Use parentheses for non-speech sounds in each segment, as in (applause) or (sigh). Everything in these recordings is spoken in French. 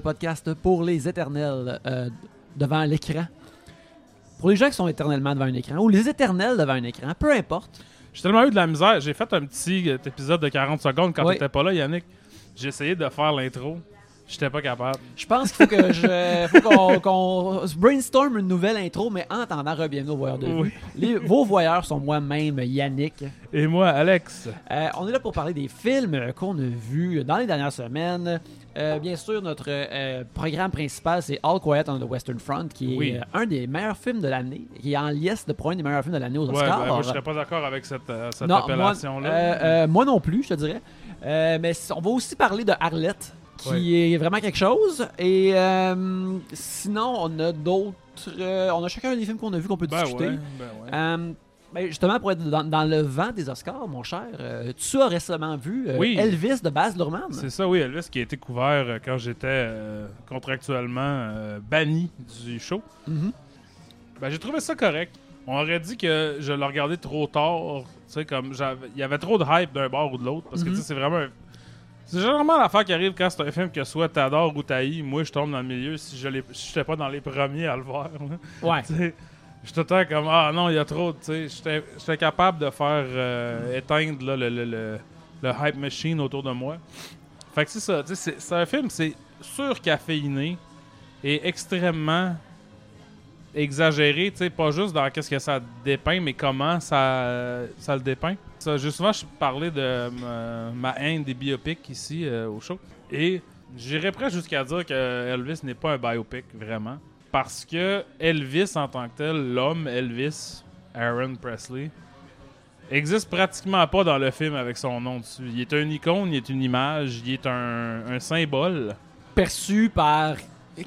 podcast pour les éternels euh, devant l'écran. Pour les gens qui sont éternellement devant un écran, ou les éternels devant un écran, peu importe. J'ai tellement eu de la misère. J'ai fait un petit euh, épisode de 40 secondes quand Oui. t'étais pas là, Yannick. J'ai essayé de faire l'intro. J'étais pas capable. Je pense qu'il faut que je, faut qu'on, se brainstorm une nouvelle intro, mais en attendant, bienvenue au Voyeur de. Oui. Les- vos voyeurs sont moi-même, Yannick. Et moi, Alex. Euh, on est là pour parler des films qu'on a vus dans les dernières semaines. Euh, bien sûr, notre euh, programme principal, c'est All Quiet on the Western Front, qui est Oui. un des meilleurs films de l'année, qui est en liesse de un des meilleurs films de l'année aux Ouais, Oscars. ben, moi, je serais pas d'accord avec cette, cette Non, moi, appellation-là. euh, moi non plus, je te dirais. Mais on va aussi parler de Arlette, qui est vraiment quelque chose. Et euh, sinon, on a d'autres. euh, on a chacun des films qu'on a vus qu'on peut ben discuter. ouais, ben ouais. Euh, ben, justement, pour être dans, dans le vent des Oscars, mon cher, euh, tu as récemment vu euh, Oui. Elvis de Baz Luhrmann. C'est ça, oui, Elvis qui a été couvert euh, quand j'étais contractuellement banni du show. Mhm. Ben, j'ai trouvé ça correct. On aurait dit que je l'ai regardé trop tard. Tu sais, comme il y avait trop de hype d'un bord ou de l'autre. Parce que Mhm. c'est vraiment. un- C'est généralement l'affaire qui arrive quand c'est un film que soit t'adores ou t'haïs. Moi, je tombe dans le milieu si je si j'étais pas dans les premiers à le voir. Ouais. Je suis tout le temps comme Ah non, il y a trop. J'étais capable de faire euh, éteindre là, le, le, le- le hype machine autour de moi. Fait que c'est ça. C'est un film, c'est surcaféiné et extrêmement exagéré. Pas juste dans qu'est-ce que ça dépeint, mais comment ça, ça le dépeint. Ça, j'ai souvent je parlais de ma, ma haine des biopics ici euh, au show. Et j'irais presque jusqu'à dire que Elvis n'est pas un biopic, vraiment. Parce que Elvis en tant que tel, l'homme Elvis, Aaron Presley, existe pratiquement pas dans le film avec son nom dessus. Il est une icône, il est une image, il est un, un symbole. Perçu par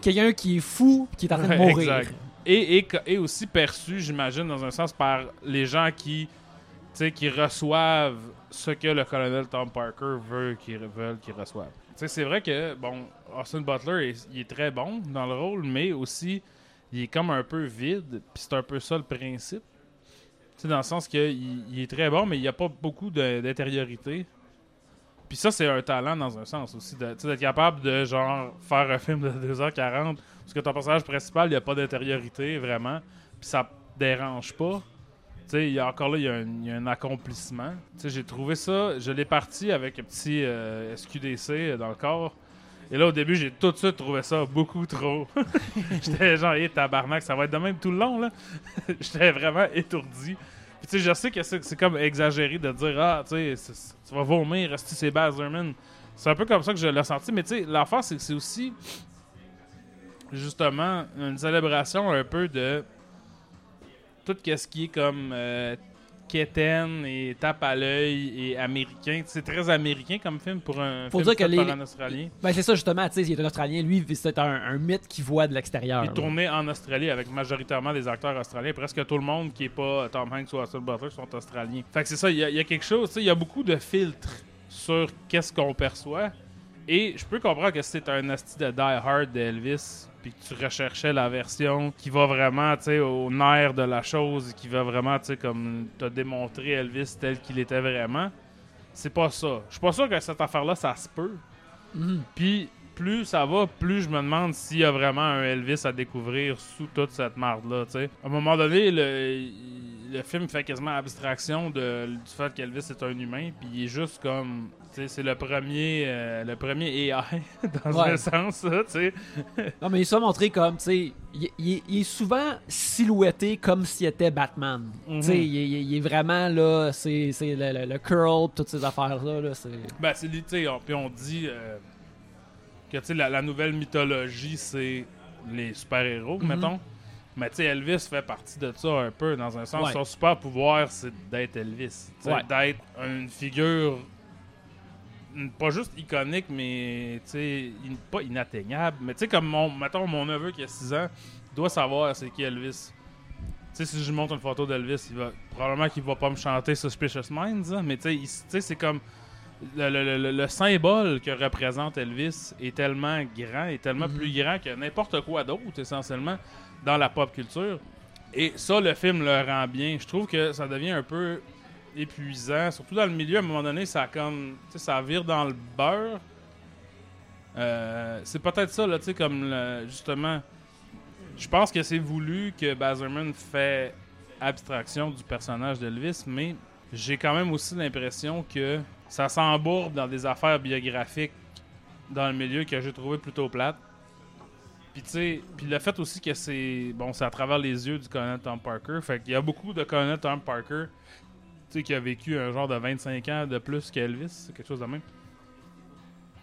quelqu'un qui est fou, qui est en train de mourir. exact. Et, et, et aussi perçu, j'imagine, dans un sens, par les gens qui, sais, qui reçoivent ce que le colonel Tom Parker veut qu'ils veulent qu'ils reçoivent. C'est vrai que, bon, Austin Butler, il est très bon dans le rôle, mais aussi, il est comme un peu vide, puis c'est un peu ça le principe. Tu sais, dans le sens qu'il il est très bon, mais il n'y a pas beaucoup d'intériorité. Puis ça, c'est un talent dans un sens aussi, d'être capable de, genre, faire un film de 2h40 parce que ton personnage principal, il n'y a pas d'intériorité, vraiment. Puis ça dérange pas. Tu sais, encore là, il y, a un- accomplissement. Tu sais, j'ai trouvé ça, je l'ai parti avec un petit euh, SQDC dans le corps. Et là, au début, j'ai tout de suite trouvé ça beaucoup trop. (laughs) J'étais genre, hé, tabarnak, ça va être de même tout le long, là. (laughs) J'étais vraiment étourdi. Puis, tu sais, je sais que c'est comme exagéré de dire, ah, tu sais, tu vas vomir, reste c'est Baz Luhrmann. C'est un peu comme ça que je l'ai senti. Mais, tu sais, l'affaire, c'est que c'est aussi justement une célébration un peu de tout ce qui est comme euh, quétaine et tape à l'œil et américain. C'est très américain comme film pour un Faut film dire que fait les- par un Australien. Ben, c'est ça, justement. Tu sais, il est un Australien. Lui, c'est un, un mythe qui voit de l'extérieur. Il là. tourné en Australie avec majoritairement des acteurs australiens. Presque tout le monde qui est pas Tom Hanks ou Austin Butler sont australiens. Fait que c'est ça, il y, y a quelque chose, tu sais, il y a beaucoup de filtres sur qu'est-ce qu'on perçoit. Et je peux comprendre que c'est un asti de Die Hard d'Elvis, puis que tu recherchais la version qui va vraiment, au nerf de la chose, qui va vraiment, comme te démontrer Elvis tel qu'il était vraiment, c'est pas ça. Je suis pas sûr que cette affaire-là, ça se peut. Mhm. Puis plus ça va, plus je me demande s'il y a vraiment un Elvis à découvrir sous toute cette marde-là. À un moment donné, le, le film fait quasiment abstraction de, du fait qu'Elvis est un humain, puis il est juste comme. C'est le premier, euh, le premier AI (laughs) dans Ouais. un sens, ça, tu sais. (laughs) Non, mais il s'est montré comme, tu sais, il, il- il est souvent silhouetté comme s'il était Batman. Mhm. Tu sais, il, il- est vraiment là, c'est le, le- le curl, toutes ces affaires-là. Là, c'est... Ben, c'est tu sais, puis on dit euh, que, tu sais, la, la nouvelle mythologie, c'est les super-héros, Mhm. mettons. Mais, tu sais, Elvis fait partie de ça un peu, dans un sens. Ouais. Son super-pouvoir, c'est d'être Elvis. Ouais. D'être une figure pas juste iconique, mais, in- pas inatteignable. Mais, tu sais, comme, mon, mettons, mon neveu qui a 6 ans, doit savoir c'est qui Elvis. Tu sais, si je lui montre une photo d'Elvis, il va probablement qu'il va pas me chanter Suspicious Minds, hein, mais tu sais, c'est comme le, le- le- le symbole que représente Elvis est tellement grand, est tellement Mhm. plus grand que n'importe quoi d'autre, essentiellement, dans la pop culture. Et ça, le film le rend bien. Je trouve que ça devient un peu épuisant, surtout dans le milieu. À un moment donné, ça comme, ça vire dans le beurre. Euh, c'est peut-être ça, là, tu sais, comme justement. Je pense que c'est voulu que Bazerman fait abstraction du personnage d'Elvis, mais j'ai quand même aussi l'impression que ça s'embourbe dans des affaires biographiques dans le milieu que j'ai trouvé plutôt plate. Puis tu sais, puis le fait aussi que c'est bon, c'est à travers les yeux du colonel Tom Parker, fait y a beaucoup de colonel Tom Parker, sais, qui a vécu un genre de 25 ans de plus qu'Elvis, quelque chose de même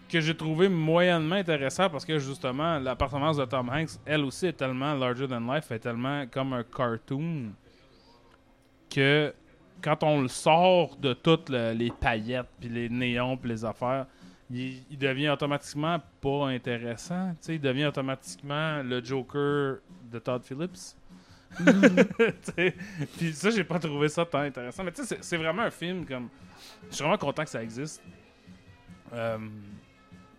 que j'ai trouvé moyennement intéressant parce que justement la performance de Tom Hanks, elle aussi est tellement larger than life, est tellement comme un cartoon que quand on le sort de toutes le- les paillettes puis les néons puis les affaires, il, il devient automatiquement pas intéressant. Tu sais, il devient automatiquement le Joker de Todd Phillips. (laughs) Puis ça, j'ai pas trouvé ça tant intéressant. Mais tu sais, c'est- vraiment un film comme. Je suis vraiment content que ça existe. Euh,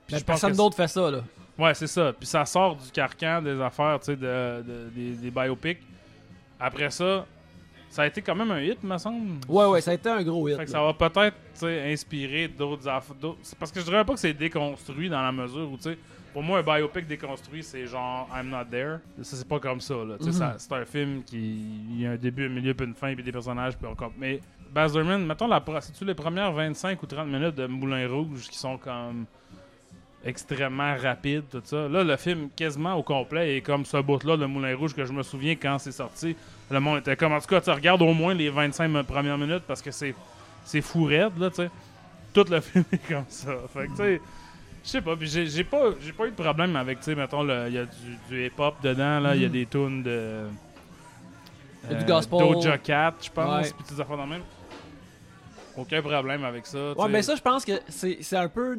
puis personne que d'autre fait ça, là. Ouais, c'est ça. Puis ça sort du carcan des affaires, tu sais, de, de- des, des biopics. Après ça, ça a été quand même un hit, me semble. Ouais, ouais, ça a été un gros hit. Fait que ça va peut-être inspirer d'autres affaires. Parce que je dirais pas que c'est déconstruit dans la mesure où, tu sais, pour moi, un biopic déconstruit, c'est genre I'm Not There. Ça, c'est pas comme ça, là. Mhm. ça- C'est un film qui il y a un début, un milieu, puis une fin, puis des personnages, puis encore. Mais Baz Luhrmann, mettons, la, c'est-tu les premières 25 ou 30 minutes de Moulin Rouge qui sont comme extrêmement rapides, tout ça? Là, le film, quasiment au complet, est comme ce bout-là de Moulin Rouge que je me souviens quand c'est sorti. Le monde était comme, en tout cas, tu regardes au moins les 25 mi- premières minutes parce que c'est c'est fou raide, là, tu sais. Tout le (laughs) film est comme ça. Fait que, tu sais, je sais pas, puis j'ai pas, eu de problème avec, tu sais, mettons, il y a du, du hip-hop dedans, là, il y a Mhm. des tunes de... euh, Il y a du gospel. Doja Cat, je pense, puis des affaires dans le même. Aucun problème avec ça, Ouais, mais ça, je pense que c'est un peu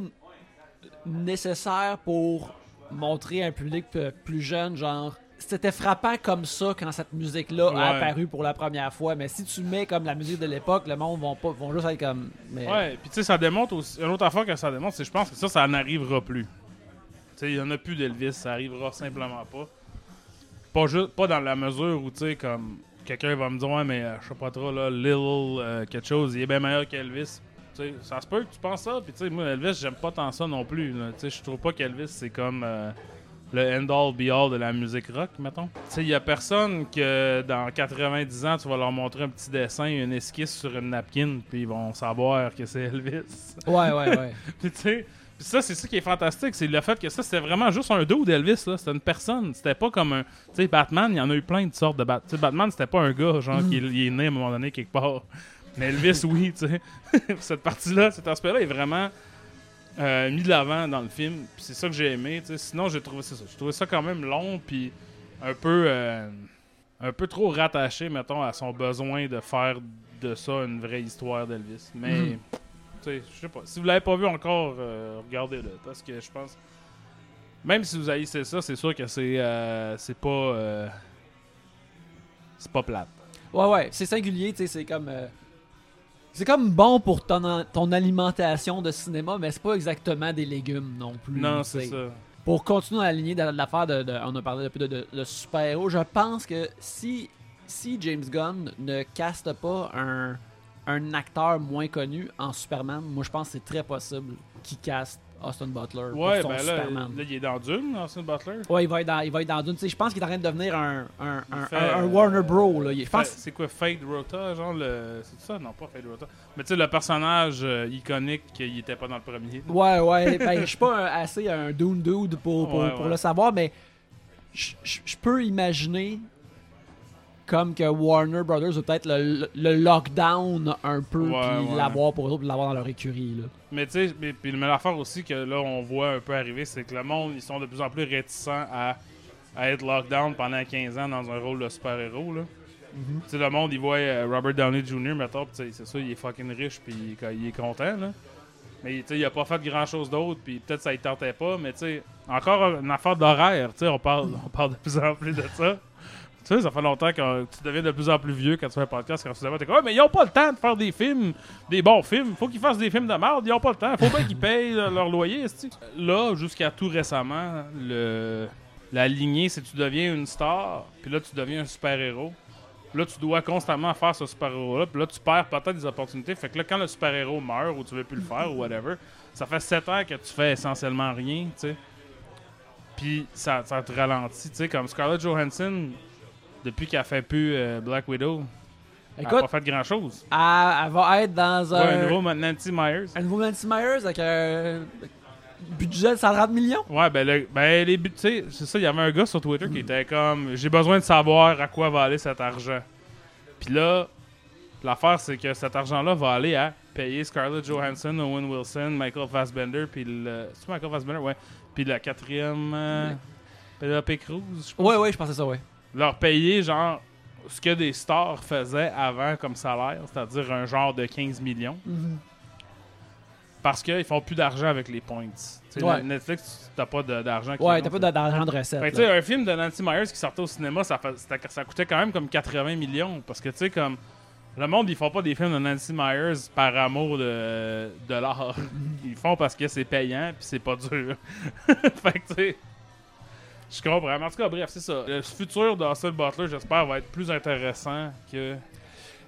nécessaire pour montrer à un public plus jeune, genre. C'était frappant comme ça quand cette musique-là a apparu pour la première fois, mais si tu mets comme la musique de l'époque, le monde vont pas, vont juste être comme. Mais... Ouais, puis tu sais, ça démontre aussi. Une autre affaire que ça démontre, c'est que je pense que ça, ça n'arrivera plus. Tu sais, il y en a plus d'Elvis, ça arrivera simplement pas. Pas juste, pas dans la mesure où, tu sais, comme quelqu'un va me dire, ouais, mais euh, je sais pas trop, là, Lil, euh, quelque chose, il est bien meilleur qu'Elvis. Tu sais, ça se peut que tu penses ça, puis tu sais, moi, Elvis, j'aime pas tant ça non plus. Tu sais, je trouve pas qu'Elvis, c'est comme. euh, le end-all be-all de la musique rock, mettons. Tu sais, il y a personne que dans 90 ans, tu vas leur montrer un petit dessin, une esquisse sur une napkin, puis ils vont savoir que c'est Elvis. Ouais, ouais, ouais. (laughs) Puis tu sais, ça, c'est ça qui est fantastique, c'est le fait que ça, c'était vraiment juste un dos d'Elvis, là. C'était une personne. C'était pas comme un. Tu sais, Batman, il y en a eu plein de sortes de Batman. Tu sais, Batman, c'était pas un gars, genre, qui est, il est né à un moment donné quelque part. Mais Elvis, oui, tu sais. (laughs) Cette partie-là, cet aspect-là est vraiment euh, mis de l'avant dans le film. C'est ça que j'ai aimé. Sinon, j'ai trouvé ça. J'ai trouvé ça quand même long, puis un peu. euh, un peu trop rattaché, mettons, à son besoin de faire de ça une vraie histoire d'Elvis. Mais. Mhm. Je sais pas. Si vous l'avez pas vu encore, euh, regardez-le. Parce que je pense. Même si vous haïssez ça, c'est sûr que c'est euh, c'est pas. c'est pas plate. Ouais, ouais, c'est singulier, tu sais, c'est comme. C'est comme bon pour ton, ton alimentation de cinéma, mais c'est pas exactement des légumes non plus. non, c'est ça. Pour continuer à aligner dans l'affaire de, de- On a parlé depuis de, de, de super-héros, je pense que si, si James Gunn ne caste pas un, un acteur moins connu en Superman, moi je pense que c'est très possible qu'il caste Austin Butler Ouais, pour son ben là, Superman. là, il est dans Dune, Austin Butler. Ouais, il va être dans, il va être dans Dune. Je pense qu'il est en train de devenir un, un, un, fait, un- un Warner Bro. Là. Il- pense C'est quoi Fade Rota, genre le. C'est ça? Non, pas Fade Rota. Mais tu sais, le personnage euh, iconique qu'il était pas dans le premier. Ouais, ouais. Ben, je suis pas un- assez un Dune Dude pour, pour, Ouais, pour ouais. le savoir, mais je peux imaginer comme que Warner Brothers veut peut-être le, le lockdown un peu, puis ouais. l'avoir pour eux autres, puis l'avoir dans leur écurie. Là. Mais tu sais, puis mais l'affaire aussi que là, on voit un peu arriver, c'est que le monde, ils sont de plus en plus réticents à, à être lockdown pendant 15 ans dans un rôle de super-héros. là. Tu sais, le monde, il voit euh, Robert Downey Jr., mettons, c'est ça, il est fucking riche, puis il, est- content, là. Mais tu sais, il a pas fait grand-chose d'autre, puis peut-être ça ne tentait pas, mais tu sais, encore une affaire d'horaire, tu sais, on parle, on parle de plus en plus de ça. Tu sais, ça fait longtemps que tu deviens de plus en plus vieux quand tu fais un podcast, quand tu te t'es comme, Ouais, mais ils ont pas le temps de faire des films, des bons films. Faut qu'ils fassent des films de merde, ils ont pas le temps. Faut bien qu'ils payent euh, leur loyer. Là, jusqu'à tout récemment, le, la lignée, c'est tu deviens une star, puis là, tu deviens un super-héros. Là, tu dois constamment faire ce super-héros-là. Puis là, tu perds peut-être des opportunités. Fait que là, quand le super-héros meurt ou tu veux plus le faire ou whatever, ça fait 7 ans que tu fais essentiellement rien, tu. Puis ça, ça te ralentit, tu. Comme Scarlett Johansson, depuis qu'elle fait plus euh, Black Widow, elle n'a pas fait grand-chose. elle, elle va être dans Ouais, un, un nouveau Nancy Myers. un nouveau Nancy Myers avec un budget de 130 millions. Ouais, ben, le- ben les buts, tu sais, c'est ça, il y avait un gars sur Twitter qui était comme J'ai besoin de savoir à quoi va aller cet argent. Puis là, l'affaire, c'est que cet argent-là va aller à payer Scarlett Johansson, Owen Wilson, Michael Fassbender, puis le. C'est Michael Fassbender, ouais. Puis la quatrième. Euh, Penelope Cruz, je pense. Ouais, ouais, je pensais ça, ouais. Leur payer, genre, ce que des stars faisaient avant comme salaire, c'est-à-dire un genre de 15 millions. Parce qu'ils font plus d'argent avec les points. Ouais. Netflix, t'as pas d'argent. Ouais, t'as pas d'argent de recette. Fait que, un film de Nancy Myers qui sortait au cinéma, ça, fait- ça coûtait quand même comme 80 millions. Parce que, tu sais, comme. Le monde, ils font pas des films de Nancy Myers par amour de, de l'art. Ils font parce que c'est payant puis c'est pas dur. (laughs) fait que, tu sais. Je comprends. Mais en tout cas, bref, c'est ça. Le futur d'Austin Butler, j'espère, va être plus intéressant que.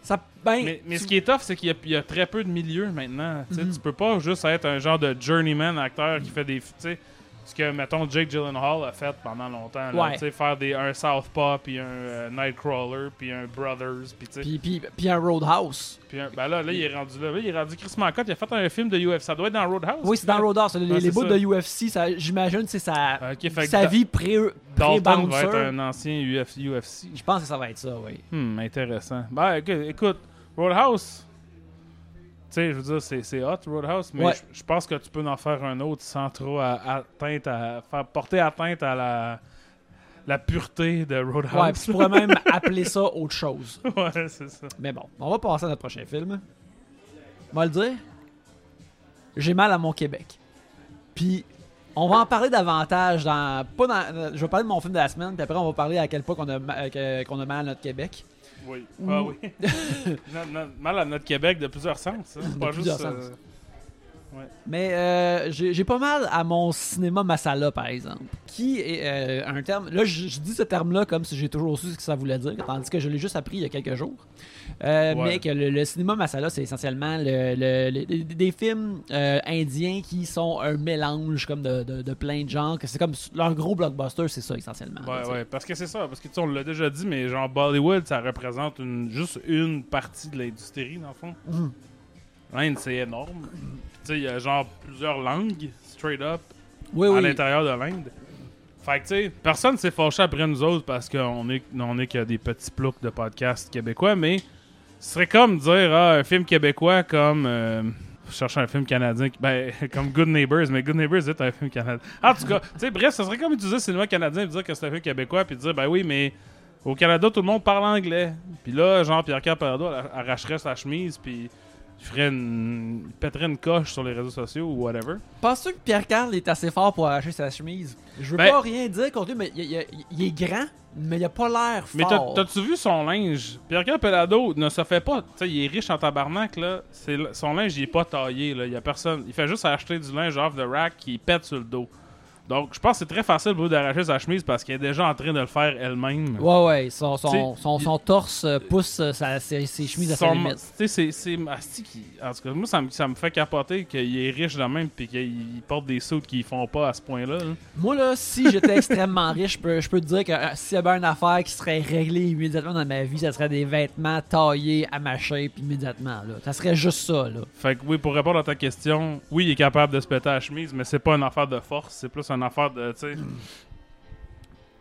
Ça, ben, Mais, mais tu- ce qui est tough, c'est qu'il y a- il y, a très peu de milieux maintenant. Mhm. Tu peux pas juste être un genre de journeyman acteur qui fait des. Tu sais, ce que, mettons, Jake Gyllenhaal a fait pendant longtemps. là. Ouais. Faire des, un Southpaw, puis un euh, Nightcrawler, puis un Brothers, puis tu sais. puis, puis, puis un Roadhouse. Puis ben là, là, il est rendu là. Là, il est rendu Chris Mancotte. Il a fait un film de UFC. Ça doit être dans Roadhouse. Oui, c'est dans Roadhouse. Les, Ouais, les bouts de UFC, j'imagine, c'est sa, Ok, fait que sa vie pré- Dalton va être un ancien UFC. UFC. Je pense que ça va être ça, oui. Hmm, intéressant. Ben, écoute, Roadhouse, sais, je veux dire, c'est, c'est hot, Roadhouse, mais Ouais. je- je pense que tu peux en faire un autre sans trop à- atteinte à, faire porter atteinte à la, la pureté de Ouais, Roadhouse. puis tu pourrais même (laughs) appeler ça autre chose. Ouais, c'est ça. Mais bon, on va passer à notre prochain film. On va le dire. J'ai mal à mon Québec. Puis, on va en parler davantage dans. Pas dans. Je vais parler de mon film de la semaine, puis après, on va parler à quel point qu'on a, qu'on a mal à notre Québec. Oui. Ou- Ah oui. (laughs) Mal à notre Québec de plusieurs sens. hein. De Pas plusieurs juste. euh, Mais euh, j'ai pas mal à mon cinéma masala, par exemple. Qui est euh, un terme. Là, je, dis ce terme-là comme si j'ai toujours su ce que ça voulait dire, tandis que je l'ai juste appris il y a quelques jours. Euh, Ouais. Mais que le, le cinéma masala, c'est essentiellement le- des films indiens qui sont un mélange comme de, de- de plein de genres. C'est comme leur gros blockbuster, c'est ça essentiellement. Ouais, ouais, parce que c'est ça, parce que tu on l'a déjà dit, mais genre Bollywood, ça représente une, juste une partie de l'industrie, dans le fond. L'Inde, c'est énorme. Il y a genre plusieurs langues, straight up, Oui, à oui. l'intérieur de l'Inde. Fait que, tu sais, personne s'est fâché après nous autres parce qu'on est, on est que des petits ploucs de podcasts québécois, mais ce serait comme dire, ah, un film québécois comme. euh, je cherche un film canadien, ben, (laughs) comme Good Neighbors, mais Good Neighbors est un film canadien. En tout cas, tu sais, bref, ce serait comme utiliser le cinéma canadien et dire que c'est un film québécois, puis dire, ben oui, mais au Canada, tout le monde parle anglais. Puis là, genre, Pierre-Carl arracherait sa chemise, puis il ferait une. il pèterait une coche sur les réseaux sociaux ou whatever. Penses-tu que Pierre-Carl est assez fort pour arracher sa chemise? Je veux Ben- pas rien dire contre lui, mais il, il- il est grand, mais il a pas l'air Mais fort. t'as-tu vu son linge? Pierre-Carl Pelado ne se fait pas. Tu sais, il est riche en tabarnak, là. Son linge, il est pas taillé, là. Il y a personne. Il fait juste acheter du linge off the rack qui pète sur le dos. Donc, je pense que c'est très facile pour lui d'arracher sa chemise parce qu'elle est déjà en train de le faire elle-même. Ouais, ouais, son, son, son, torse euh, pousse euh, sa- ses, ses chemises à sa limite. Tu sais, c'est. c'est asti qui- En tout cas, moi, ça me, ça me fait capoter qu'il est riche de même puis qu'il porte des sauts qu'ils font pas à ce point-là. là. Moi, là, si j'étais (laughs) extrêmement riche, je peux, je peux te dire que euh, s'il y avait une affaire qui serait réglée immédiatement dans ma vie, ça serait des vêtements taillés à ma shape immédiatement. Là. Ça serait juste ça. Là. Fait que oui, pour répondre à ta question, oui, il est capable de se péter la chemise, mais c'est pas une affaire de force, c'est plus une affaire de, tu sais...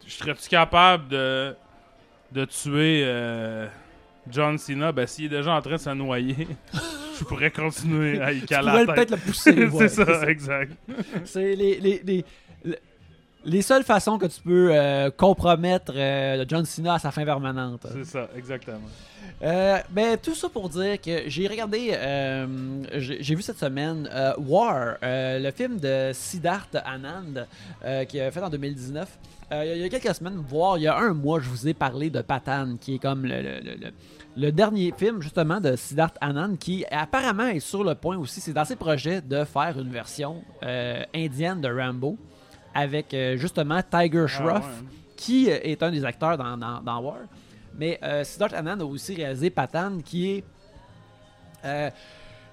Serais-tu capable de, de tuer euh, John Cena? Ben, s'il est déjà en train de se noyer, (laughs) je pourrais continuer à y Tu caler peut-être le pousser. (laughs) ouais, c'est ça, exact. C'est les, les, les, les- les seules façons que tu peux euh, compromettre euh, John Cena à sa fin permanente. C'est ça, exactement. Euh, ben, tout ça pour dire que j'ai regardé, j'ai vu cette semaine War, le film de Siddharth Anand, qui a fait en 2019. Euh, il y a- il y a quelques semaines, voire il y a un mois, je vous ai parlé de Patan, qui est comme le, le- le- le- le dernier film justement de Siddharth Anand, qui apparemment est sur le point aussi, c'est dans ses projets de faire une version euh, indienne de Rambo avec euh, justement Tiger Ah, Shroff ouais. qui euh, est un des acteurs dans, dans, dans War. Mais euh, Siddharth Anand a aussi réalisé Patan, qui est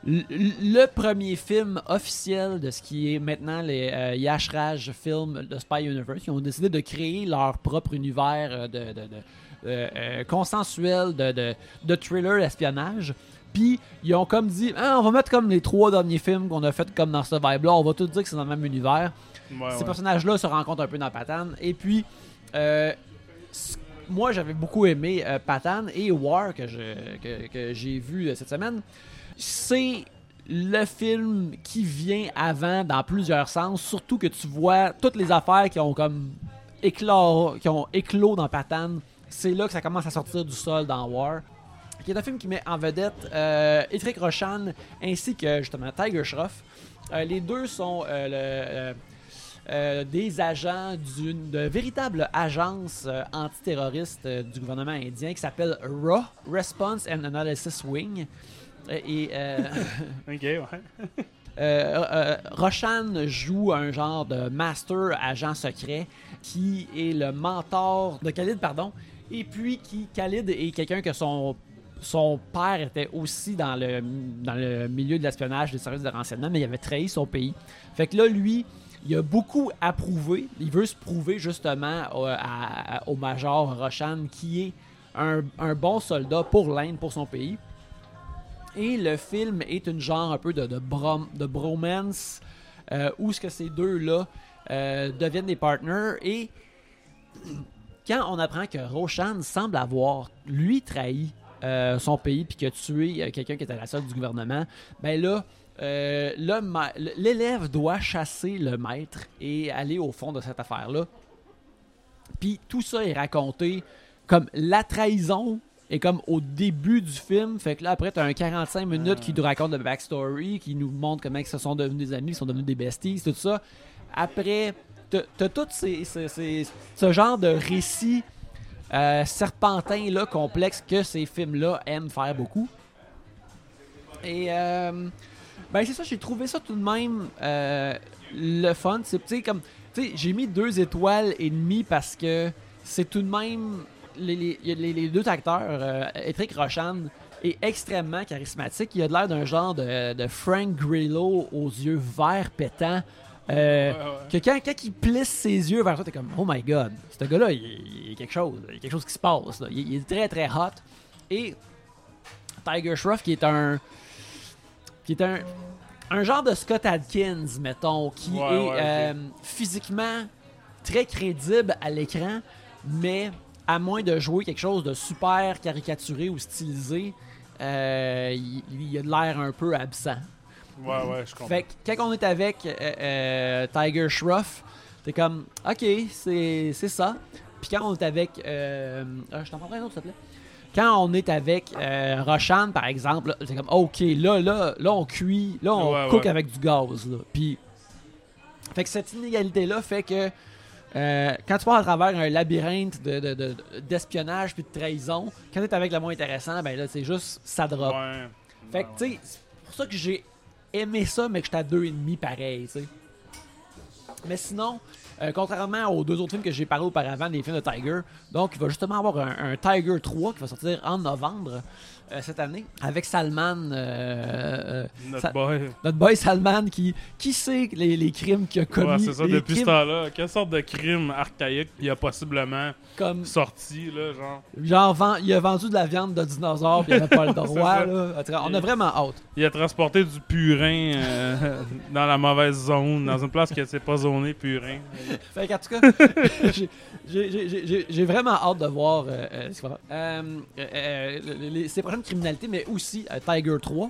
le premier film officiel de ce qui est maintenant les euh, Yash Raj Films de Spy Universe. Ils ont décidé de créer leur propre univers de, de- de- euh, consensuel de, de, de thriller d'espionnage. Puis ils ont comme dit, Ah, on va mettre comme les trois derniers films qu'on a fait comme dans ce vibe-là. On va tout dire que c'est dans le même univers. Ouais, Ces ouais. personnages-là se rencontrent un peu dans Patan. Et puis, euh, moi, j'avais beaucoup aimé euh, Patan et War que, je- que, que j'ai vu euh, cette semaine. C'est le film qui vient avant dans plusieurs sens, surtout que tu vois toutes les affaires qui ont comme éclos, qui ont éclos dans Patan. C'est là que ça commence à sortir du sol dans War. Qui est un film qui met en vedette euh, Etric Roshan ainsi que justement Tiger Shroff. Euh, les deux sont euh, le, euh, des agents d'une véritable agence euh, antiterroriste euh, du gouvernement indien qui s'appelle RAW, Response and Analysis Wing. Et (laughs) Ok, ouais. (laughs) Roshan joue un genre de master agent secret qui est le mentor de Khalid, pardon, et puis qui Khalid est quelqu'un que son son père était aussi dans le, dans le milieu de l'espionnage des services de renseignement, mais il avait trahi son pays. Fait que là, lui, il a beaucoup à prouver. Il veut se prouver justement au, major Roshan qui est un, bon soldat pour l'Inde, pour son pays. Et le film est une genre un peu de, brom- de bromance euh, où ce que ces deux-là euh, deviennent des partners. Et quand on apprend que Roshan semble avoir, lui, trahi euh, son pays puis qui a tué quelqu'un qui était à la solde du gouvernement, ben là, euh, l'élève doit chasser le maître et aller au fond de cette affaire-là. Puis tout ça est raconté comme la trahison et comme au début du film. Fait que là, après, t'as un 45 minutes qui nous raconte le backstory, qui nous montre comment ils se sont devenus des amis, ils sont devenus des besties, tout ça. Après, t'as tout ce genre de récit euh, serpentin là, complexe que ces films-là aiment faire beaucoup. Et euh, ben c'est ça, j'ai trouvé ça tout de même euh, le fun. C'est tu sais, comme tu sais, j'ai mis deux étoiles et demie parce que c'est tout de même les, les, les- les deux acteurs, euh, Etric Roshan est extrêmement charismatique. Il a l'air d'un genre de, de Frank Grillo aux yeux verts pétants. Euh, Ouais, ouais. que quand, quand il plisse ses yeux vers toi, t'es comme Oh my god, ce gars-là, il, il y a quelque chose, il y a quelque chose qui se passe. là. Il, il est très très hot. Et Tiger Shroff, qui est un. Qui est un. un genre de Scott Adkins, mettons, qui Ouais, est ouais, euh, physiquement très crédible à l'écran, mais à moins de jouer quelque chose de super caricaturé ou stylisé, euh, il, il a de l'air un peu absent. Ouais, ouais, je comprends. Fait que quand on est avec euh, Tiger Shroff, t'es comme, ok, c'est ça. Puis quand on est avec. Euh, ah, je t'en prendrai un autre, s'il te plaît. Quand on est avec euh, Roshan, par exemple, c'est comme, ok, là, là, là, on cuit, là, on Ouais, cook ouais. avec du gaz. Là. Puis. Fait que cette inégalité-là fait que. euh, quand tu pars à travers un labyrinthe de- de- de- d'espionnage puis de trahison, quand t'es avec le moins intéressant, ben là, c'est juste ça drop. Ouais. Fait que, tu sais, c'est pour ça que j'ai aimé ça, mais que j'étais à deux et demi pareil, tu sais. Mais sinon, euh, contrairement aux deux autres films que j'ai parlé auparavant, des films de Tiger, donc il va justement avoir un, un Tiger 3 qui va sortir en novembre cette année, avec Salman, euh, euh, Notre boy. notre boy Salman, qui, qui sait les, les crimes qu'il a commis. Ouais, c'est ça, depuis ce crimes temps-là. Quelle sorte de crime archaïque il a possiblement comme sorti, là, genre? genre vend- il a vendu de la viande de dinosaure puis il avait pas le (laughs) droit là. On a vraiment hâte. Il a transporté du purin euh, (laughs) dans la mauvaise zone, dans une place qui s'est pas zonée purin. Fait qu'en tout cas, (laughs) j'ai- vraiment hâte de voir euh, euh, ce qu'il va faire. Euh, euh, euh, les- les- ses prochaines criminalités, mais aussi euh, Tiger 3.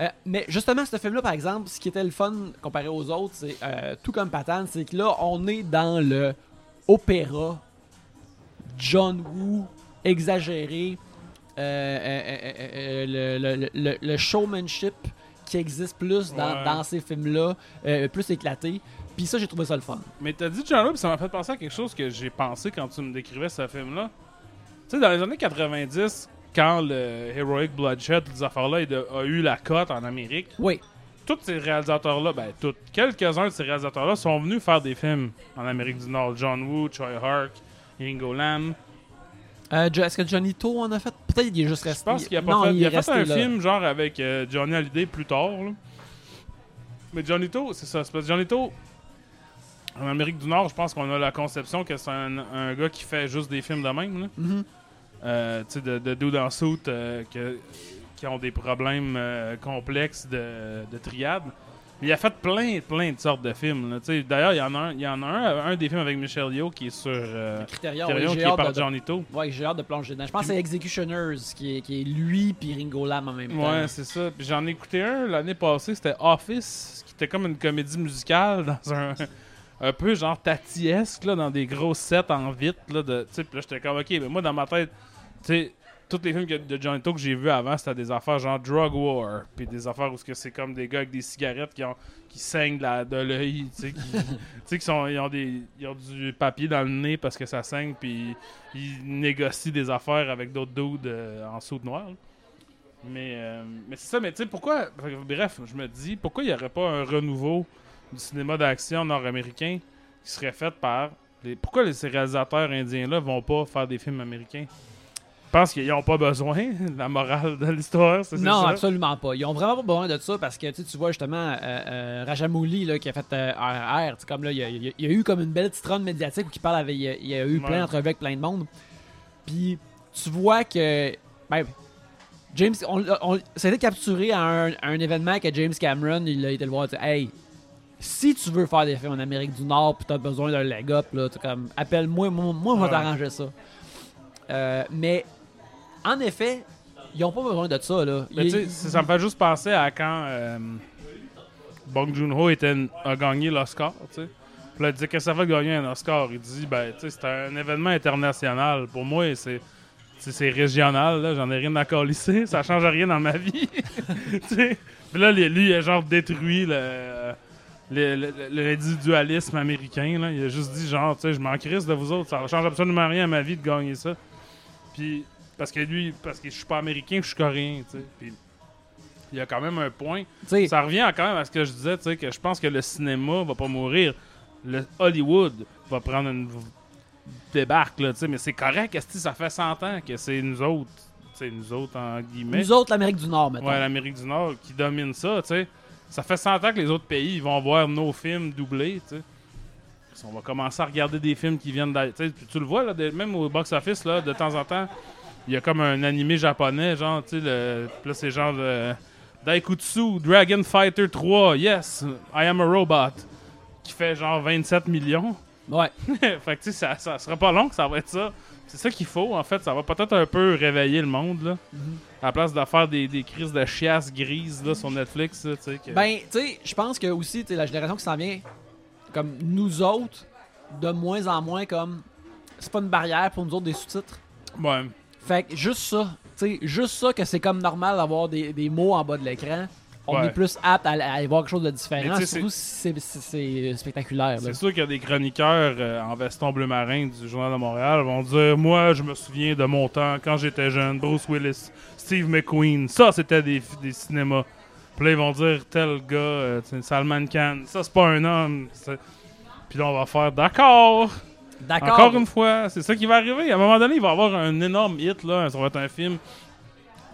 Euh, mais justement, ce film-là, par exemple, ce qui était le fun comparé aux autres, c'est euh, tout comme Patan, c'est que là, on est dans le opéra John Woo exagéré, le, le- le- le showmanship qui existe plus dans, Ouais. dans ces films-là, euh, plus éclaté. Puis ça, j'ai trouvé ça le fun. Mais t'as dit John Woo, ça m'a fait penser à quelque chose que j'ai pensé quand tu me décrivais ce film-là. Tu sais, dans les années 90, quand le Heroic Bloodshed, toutes ces affaires-là, a eu la cote en Amérique, Oui. tous ces réalisateurs-là, ben, tous, quelques-uns de ces réalisateurs-là sont venus faire des films en Amérique du Nord. John Woo, Troy Hark, Ringo Lam. Euh, Est-ce que Johnny To en a fait? Peut-être qu'il est juste Je resté. pense qu'il a pas non, fait. il a fait un là. film genre avec euh, Johnny Hallyday plus tard. là. Mais Johnny To, c'est ça. C'est parce que Johnny To, en Amérique du Nord, je pense qu'on a la conception que c'est un, un gars qui fait juste des films de même. Là. Mhm. Euh, de, de dudes en soute euh, que- qui ont des problèmes euh, complexes de, de triade. Mais il a fait plein, plein de sortes de films. D'ailleurs, il y en a un, il y en a un, un des films avec Michel Yeoh qui est sur euh, Criterion, Criterion, oui, qui est par de- Johnny To. Ouais, j'ai hâte de plonger dedans. Je pense que c'est Executioners qui est, qui est lui puis Ringo Lam en même temps. Ouais, c'est ça. Puis j'en ai écouté un l'année passée, c'était Office, qui était comme une comédie musicale (laughs) dans un un peu genre tatiesque là, dans des gros sets en vite là de tu sais, puis là j'étais comme OK, mais moi dans ma tête, sais tous les films de Johnny To que j'ai vus avant, c'était des affaires genre Drug War, puis des affaires où c'est comme des gars avec des cigarettes qui ont qui saignent de la- de l'œil, tu sais, qui, (laughs) tu sais, qui sont, ils ont des, ils ont du papier dans le nez parce que ça saigne, puis ils négocient des affaires avec d'autres dudes euh, en soude noire. Mais, euh, mais c'est ça, mais tu sais, pourquoi. Bref, je me dis, pourquoi il n'y aurait pas un renouveau du cinéma d'action nord-américain qui serait fait par. Les, pourquoi les, ces réalisateurs indiens-là vont pas faire des films américains? Pense qu'ils n'ont pas besoin de la morale de l'histoire, c'est c'est Non, ça? absolument pas. Ils ont vraiment pas besoin de ça parce que tu vois justement euh, euh, Rajamouli là, qui a fait euh, RR. Comme là, il y, a, il y eu comme une belle petite run médiatique où il parle avec. Il y a, eu Ouais. plein d'entrevues avec plein de monde. Puis tu vois que. Ben, James, on, on- ça a été capturé à un, à un événement que James Cameron, il a été le voir, hey, si tu veux faire des films en Amérique du Nord puis t'as besoin d'un leg up, là, t'es comme, appelle-moi, moi, moi, je vais Ouais. t'arranger ça. Euh, mais, en effet, ils ont pas besoin de ça, là. Mais Ils- tu sais, ça me fait juste penser à quand euh, Bong Joon-ho a gagné l'Oscar. Puis là, il dit que ça fait gagner un Oscar? Il dit, ben, c'est un événement international. Pour moi, c'est c'est- régional. J'en ai rien à calisser. Ça change rien dans ma vie. (laughs) Puis là, lui, il a genre détruit L'individualisme américain, là. il a juste dit genre, tu sais, je m'en crisse de vous autres, ça change absolument rien à ma vie de gagner ça. Puis, parce que lui, parce que je suis pas américain, je suis coréen, tu sais. Puis, il y a quand même un point. Ça revient quand même à ce que je disais, tu sais, que je pense que le cinéma va pas mourir. Le Hollywood va prendre une débarque, là, tu sais, mais c'est correct, est ça fait 100 ans que c'est nous autres, tu sais, nous autres, en guillemets, nous autres, l'Amérique du Nord, maintenant. ouais, l'Amérique du Nord qui domine ça, tu sais. Ça fait 100 ans que les autres pays ils vont voir nos films doublés, tu sais. On va commencer à regarder des films qui viennent d'ailleurs. Tu le vois, là, de- même au box-office, là, de temps en temps, il y a comme un animé japonais, genre, tu sais, le- là, c'est genre le Daikutsu Dragon Fighter 3, yes, I am a robot, qui fait genre 27 millions. Ouais. (laughs) fait que, tu sais, ça, ça sera pas long que ça va être ça. C'est ça qu'il faut, en fait. Ça va peut-être un peu réveiller le monde, là. À la place de faire des, des crises de chiasse grises, là, sur Netflix, tu sais. que- Ben, tu sais, je pense que aussi, tu sais, la génération qui s'en vient, comme nous autres, de moins en moins, comme, c'est pas une barrière pour nous autres des sous-titres. Ouais. Fait que juste ça, tu sais, juste ça que c'est comme normal d'avoir des, des mots en bas de l'écran. On Ouais. est plus apte à, aller voir quelque chose de différent, surtout si c'est- c'est spectaculaire. C'est sûr qu'il y a des chroniqueurs euh, en veston bleu marin du Journal de Montréal vont dire Moi, je me souviens de mon temps quand j'étais jeune, Bruce Willis, Steve McQueen, ça c'était des, des cinémas. Puis là, ils vont dire tel gars, euh, Salman Khan, ça c'est pas un homme. Puis là, on va faire D'accord, D'accord. encore une fois, c'est ça qui va arriver. À un moment donné, il va y avoir un énorme hit, là. Ça va être un film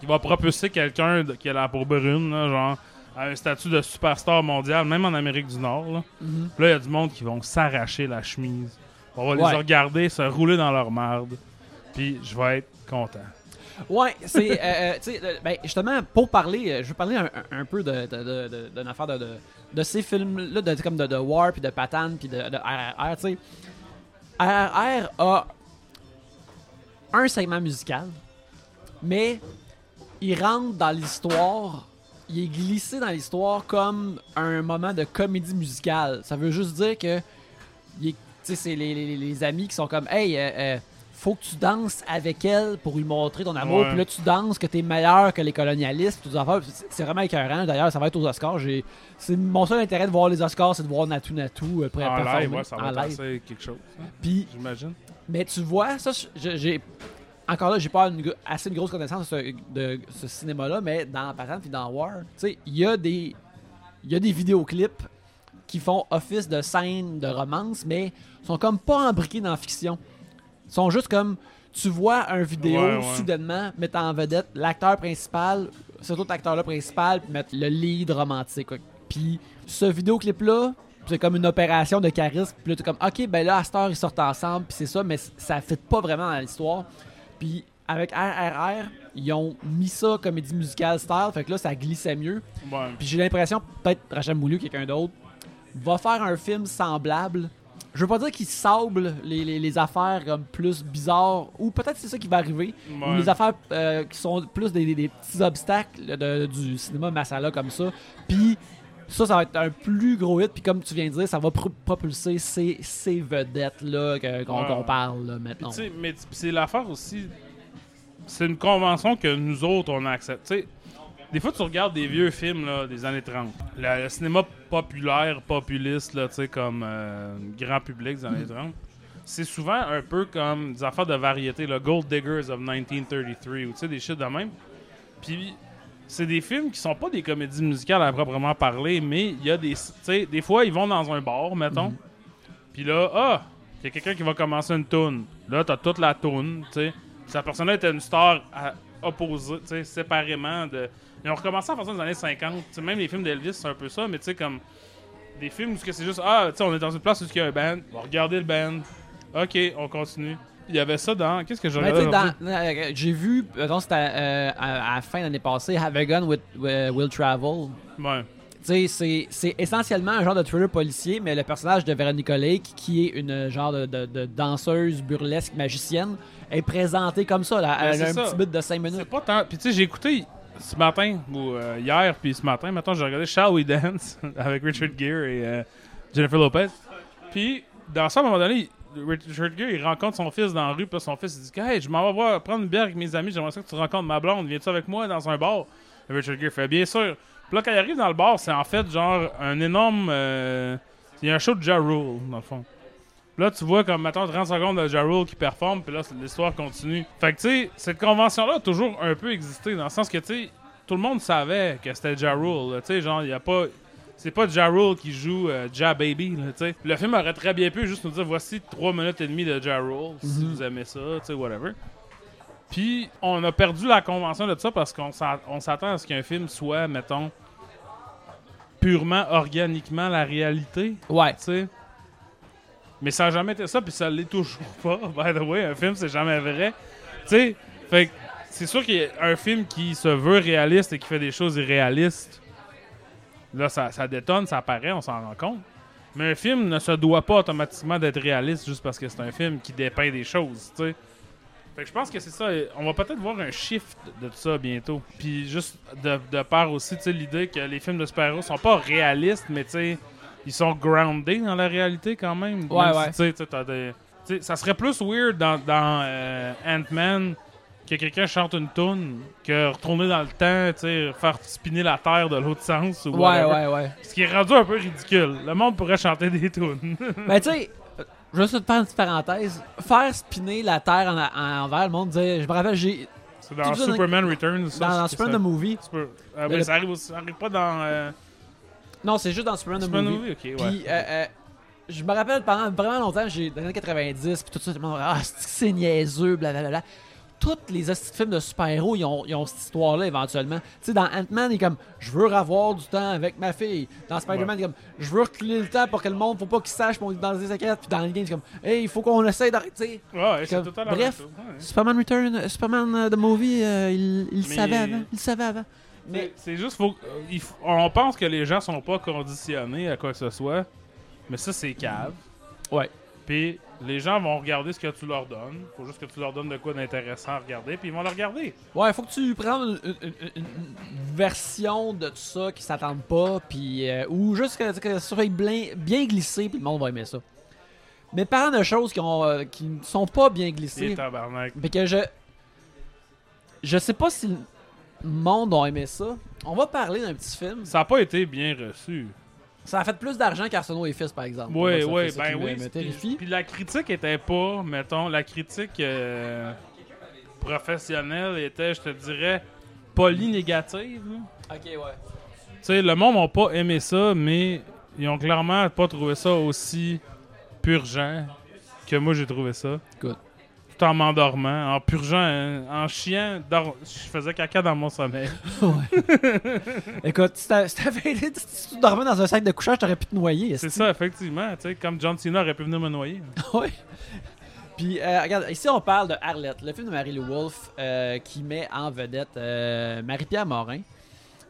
qui va propulser quelqu'un qui a la peau brune, là, genre, à un statut de superstar mondial, même en Amérique du Nord, là. Mhm. Là, il y a du monde qui vont s'arracher la chemise. On va Ouais. les regarder se rouler dans leur marde. Puis je vais être content. Ouais, c'est. euh, euh, tu sais, euh, ben, justement, pour parler, euh, je veux parler un, peu de, de, de, de- d'une affaire de, ces films-là, de, comme de, War, puis de Patan, puis de, RRR, tu sais. RRR a un segment musical, mais il rentre dans l'histoire, il est glissé dans l'histoire comme un moment de comédie musicale. Ça veut juste dire que c'est les, les- les amis qui sont comme Hey, euh, euh, faut que tu danses avec elle pour lui montrer ton amour. Ouais. Puis là, tu danses que t'es meilleur que les colonialistes. Toutes c'est- vraiment écœurant. D'ailleurs, ça va être aux Oscars. J'ai- C'est mon seul intérêt de voir les Oscars, c'est de voir Natu Natu euh, pour En performer live, ouais, ça va en live. quelque chose, hein, Puis j'imagine. mais tu vois, ça, j'ai. Encore là, j'ai pas une, assez une grosse connaissance de ce, de ce cinéma-là, mais dans Patente puis dans War, il y a des. Il y a des vidéoclips qui font office de scène de romance, mais sont comme pas embriqués dans la fiction. Ils sont juste comme. tu vois un vidéo Ouais, ouais. soudainement mettant en vedette l'acteur principal, cet autre acteur-là principal, puis mettre le lead romantique. quoi. Puis ce vidéoclip-là, c'est comme une opération de charisme. Puis là, t'es comme, ok, ben là, à cette heure, ils sortent ensemble, puis c'est ça, mais ça fait pas vraiment dans l'histoire. Puis avec RRR, ils ont mis ça comédie musicale style, fait que là, ça glissait mieux. Ouais. Puis j'ai l'impression, peut-être Rachel Moulu, quelqu'un d'autre, va faire un film semblable. Je veux pas dire qu'il sable les, les- les affaires comme plus bizarres, ou peut-être c'est ça qui va arriver, ou les affaires euh, qui sont plus des, des- des petits obstacles de- du cinéma masala comme ça. Puis ça, ça va être un plus gros hit, puis comme tu viens de dire, ça va pro- propulser ces, ces vedettes-là qu'on Ouais, ouais. parle là, maintenant. mais c'est l'affaire aussi. C'est une convention que nous autres, on accepte. Tu sais, des fois, tu regardes des vieux films là, des années 30. Le, le cinéma populaire, populiste, là, comme euh, grand public des années 30. C'est souvent un peu comme des affaires de variété, le Gold Diggers of 1933, ou des shit de même. Puis, c'est des films qui sont pas des comédies musicales à proprement parler, mais il y a des. Tu sais, des fois, ils vont dans un bar, mettons. Puis là, ah, il y a quelqu'un qui va commencer une tune. Là, t'as toute la tune, tu sais. Cette personne-là était une star à- opposée, séparément de. Ils ont recommencé ça dans les années 50. Tu sais, même les films d'Elvis, c'est un peu ça, mais tu sais, comme. Des films où c'est juste, ah, tu sais, on est dans une place où il y a un band, on va regarder le band. Ok, on continue. Il y avait ça dans. Qu'est-ce que regardé? dans- euh, j'ai vu, mettons, c'était euh, à, à la fin de l'année passée, Have a Gun with, with- Will Travel. Ouais. Tu sais, c'est- c'est essentiellement un genre de thriller policier, mais le personnage de Veronica Lake, qui est une genre de, de- de danseuse burlesque magicienne, est présenté comme ça. Là. Ben, Elle c'est a un ça. petit bit de 5 C'est minutes. pas tant. Puis tu sais, j'ai écouté ce matin, ou euh, hier, puis ce matin, maintenant, j'ai regardé Shall We Dance (laughs) avec Richard Gere et euh, Jennifer Lopez. Puis, dans ça, à un moment donné, Richard Gere, il rencontre son fils dans la rue, puis son fils, il dit Hey, je m'en vais voir, prendre une bière avec mes amis, j'aimerais ça que tu rencontres ma blonde, viens-tu avec moi dans un bar Et Richard Gere fait Bien sûr. Puis là, quand il arrive dans le bar, c'est en fait genre un énorme. euh, il y a un show de Ja Rule, dans le fond. Là, tu vois comme, mettons, 30 secondes de Ja Rule qui performe, puis là, l'histoire continue. Fait que, tu sais, cette convention-là a toujours un peu existé, dans le sens que, tu sais, tout le monde savait que c'était Ja Rule. Tu sais, genre, il y a pas. C'est pas Ja Rule qui joue euh, Ja Baby, tu sais. Le film aurait très bien pu juste nous dire voici 3 minutes et demie de Ja Rule, si Mhm. vous aimez ça, tu sais, whatever. Puis, on a perdu la convention de ça parce qu'on s'a- on s'attend à ce qu'un film soit, mettons, purement organiquement la réalité Ouais. tu sais. Mais ça a jamais été ça, puis ça l'est toujours pas. (laughs) By the way, un film, c'est jamais vrai. Tu sais, c'est sûr qu'il y a un film qui se veut réaliste et qui fait des choses irréalistes. Là, ça, ça détonne, ça apparaît, on s'en rend compte. Mais un film ne se doit pas automatiquement d'être réaliste juste parce que c'est un film qui dépeint des choses, tu sais. Fait que je pense que c'est ça. On va peut-être voir un shift de tout ça bientôt. Puis juste de, de part aussi, tu sais, l'idée que les films de super-héros sont pas réalistes, mais tu sais, ils sont grounded dans la réalité quand même. Ouais, Même ouais. t'as des- ça serait plus weird dans, dans euh, Ant-Man que quelqu'un chante une tune que retourner dans le temps, tu sais, faire spinner la terre de l'autre sens ou Ouais, whatever. ouais, ouais. Ce qui est rendu un peu ridicule. Le monde pourrait chanter des tunes. Mais (laughs) tu sais, euh, juste te faire une petite parenthèse. Faire spinner la Terre en, en envers, le monde disait. Je me rappelle, j'ai. c'est dans Superman Returns. ça, Dans, dans Superman ça. the Movie. Super- Le- mais ça arrive, aussi- ça arrive pas dans euh, Non, c'est juste dans Superman the Superman the Movie. Movie. Ok, ouais. Puis, euh, euh, je me rappelle pendant vraiment longtemps, j'ai dans les années 90, puis tout ça, tout le monde ah, c'est niaiseux, blablabla. Tous les films de super-héros, ils ont, ils ont cette histoire-là éventuellement. Tu sais, dans Ant-Man, il est comme je veux avoir du temps avec ma fille. Dans Spider-Man, il est comme je veux reculer le temps pour que le monde, faut pas qu'il sache qu'on est dans des secrets. Puis dans les games, c'est comme hey, il faut qu'on essaye d'arrêter. Ouais, c'est bref, ouais. Superman Return, Superman euh, The Movie, euh, il, il le Mais- savait avant. Il le savait avant. Mais c'est juste, faut, euh, il faut- on pense que les gens sont pas conditionnés à quoi que ce soit, mais ça c'est cave. Ouais. Puis les gens vont regarder ce que tu leur donnes. Faut juste que tu leur donnes de quoi d'intéressant à regarder, puis ils vont le regarder. Ouais, faut que tu prennes une, une- une- une version de tout ça qui s'attendent pas, puis euh, ou juste que, que ça soit bien, bien glissé, puis le monde va aimer ça. Mais parlant de choses qui, ont, euh, qui ne sont pas bien glissées, tabarnak. mais que je. Je sais pas si monde a aimé ça. On va parler d'un petit film. Ça a pas été bien reçu. Ça a fait plus d'argent qu'Arsenault et Fils, par exemple. Ben qui oui. me- me Puis, la critique était pas, mettons, la critique euh, professionnelle était, je te dirais, poly-négative. Ok, ouais. Tu sais, le monde n'a pas aimé ça, mais ils ont clairement pas trouvé ça aussi purgent que moi j'ai trouvé ça. Good. Tout en m'endormant, en purgeant, euh, en chiant. dor- Je faisais caca dans mon sommeil. (laughs) Écoute, si t'avais tu dormais dans un sac de couchage, t'aurais pu te noyer. C'est ça, effectivement. Tu sais, comme John Cena aurait pu venir me noyer. (laughs) Ouais. Puis, euh, regarde, ici, on parle de Arlette, le film de Marie-Lou Wolfe euh, qui met en vedette euh, Marie-Pierre Morin.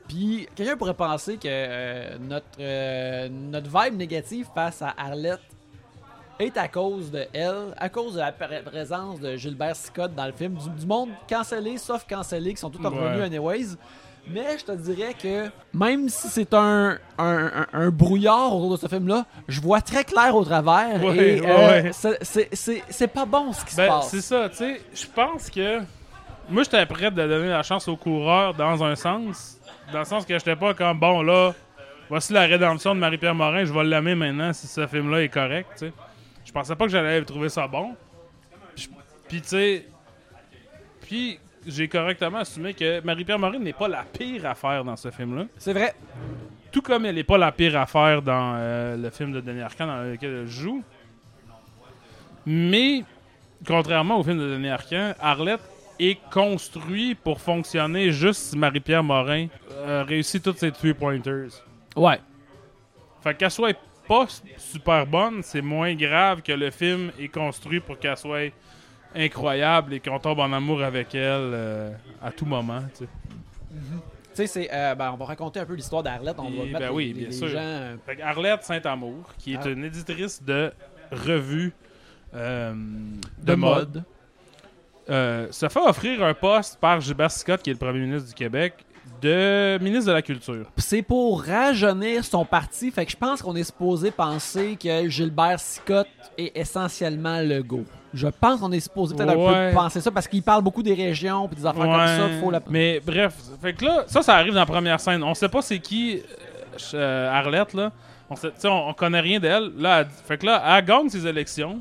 Puis, quelqu'un pourrait penser que euh, notre, notre vibe négative face à Arlette est à cause de elle, à cause de la pr- présence de Gilbert Scott dans le film. Du, du monde cancellé, sauf cancellé, qui sont tous revenus Ouais. anyways. Mais je te dirais que même si c'est un, un, un- un brouillard autour de ce film-là, je vois très clair au travers. Ouais, et ouais, euh, c'est- pas bon ce qui se Ben, passe. c'est ça, tu sais. Je pense que. Moi, j'étais prêt de donner la chance au coureur dans un sens. Dans le sens que j'étais pas comme, bon, là, voici la rédemption de Marie-Pierre Morin, je vais l'aimer maintenant si ce film-là est correct, tu sais. Je pensais pas que j'allais trouver ça bon. Puis, tu sais. Puis, j'ai correctement assumé que Marie-Pierre Morin n'est pas la pire affaire dans ce film-là. C'est vrai. Tout comme elle n'est pas la pire affaire dans euh, le film de Denis Arcand dans lequel elle joue. Mais, contrairement au film de Denis Arcand, Arlette est construit pour fonctionner juste si Marie-Pierre Morin euh, réussit toutes ses three-pointers. Ouais. Fait qu'elle soit pas super bonne, c'est moins grave que le film est construit pour qu'elle soit incroyable et qu'on tombe en amour avec elle euh, à tout moment. tu sais. Tu sais, c'est. euh, ben, on va raconter un peu l'histoire d'Arlette. On va Et- mettre ben oui, les, bien les sûr. gens. Fait que Arlette Saint-Amour, qui est Ah. une éditrice de revues euh, de, mode. euh, se fait offrir un poste par Gilbert Scott, qui est le premier ministre du Québec, de ministre de la Culture. C'est pour rajeunir son parti. Fait que je pense qu'on est supposé penser que Gilbert Scott est essentiellement le go. Je pense qu'on est supposé peut-être un peu penser ça parce qu'il parle beaucoup des régions puis des affaires comme ça. Ouais. Faut la... Mais bref, fait que là, ça, ça arrive dans la première scène. On sait pas c'est qui euh, Arlette, là. On, sait, on, on connaît rien d'elle. Là, elle- fait que là, elle gagne ses élections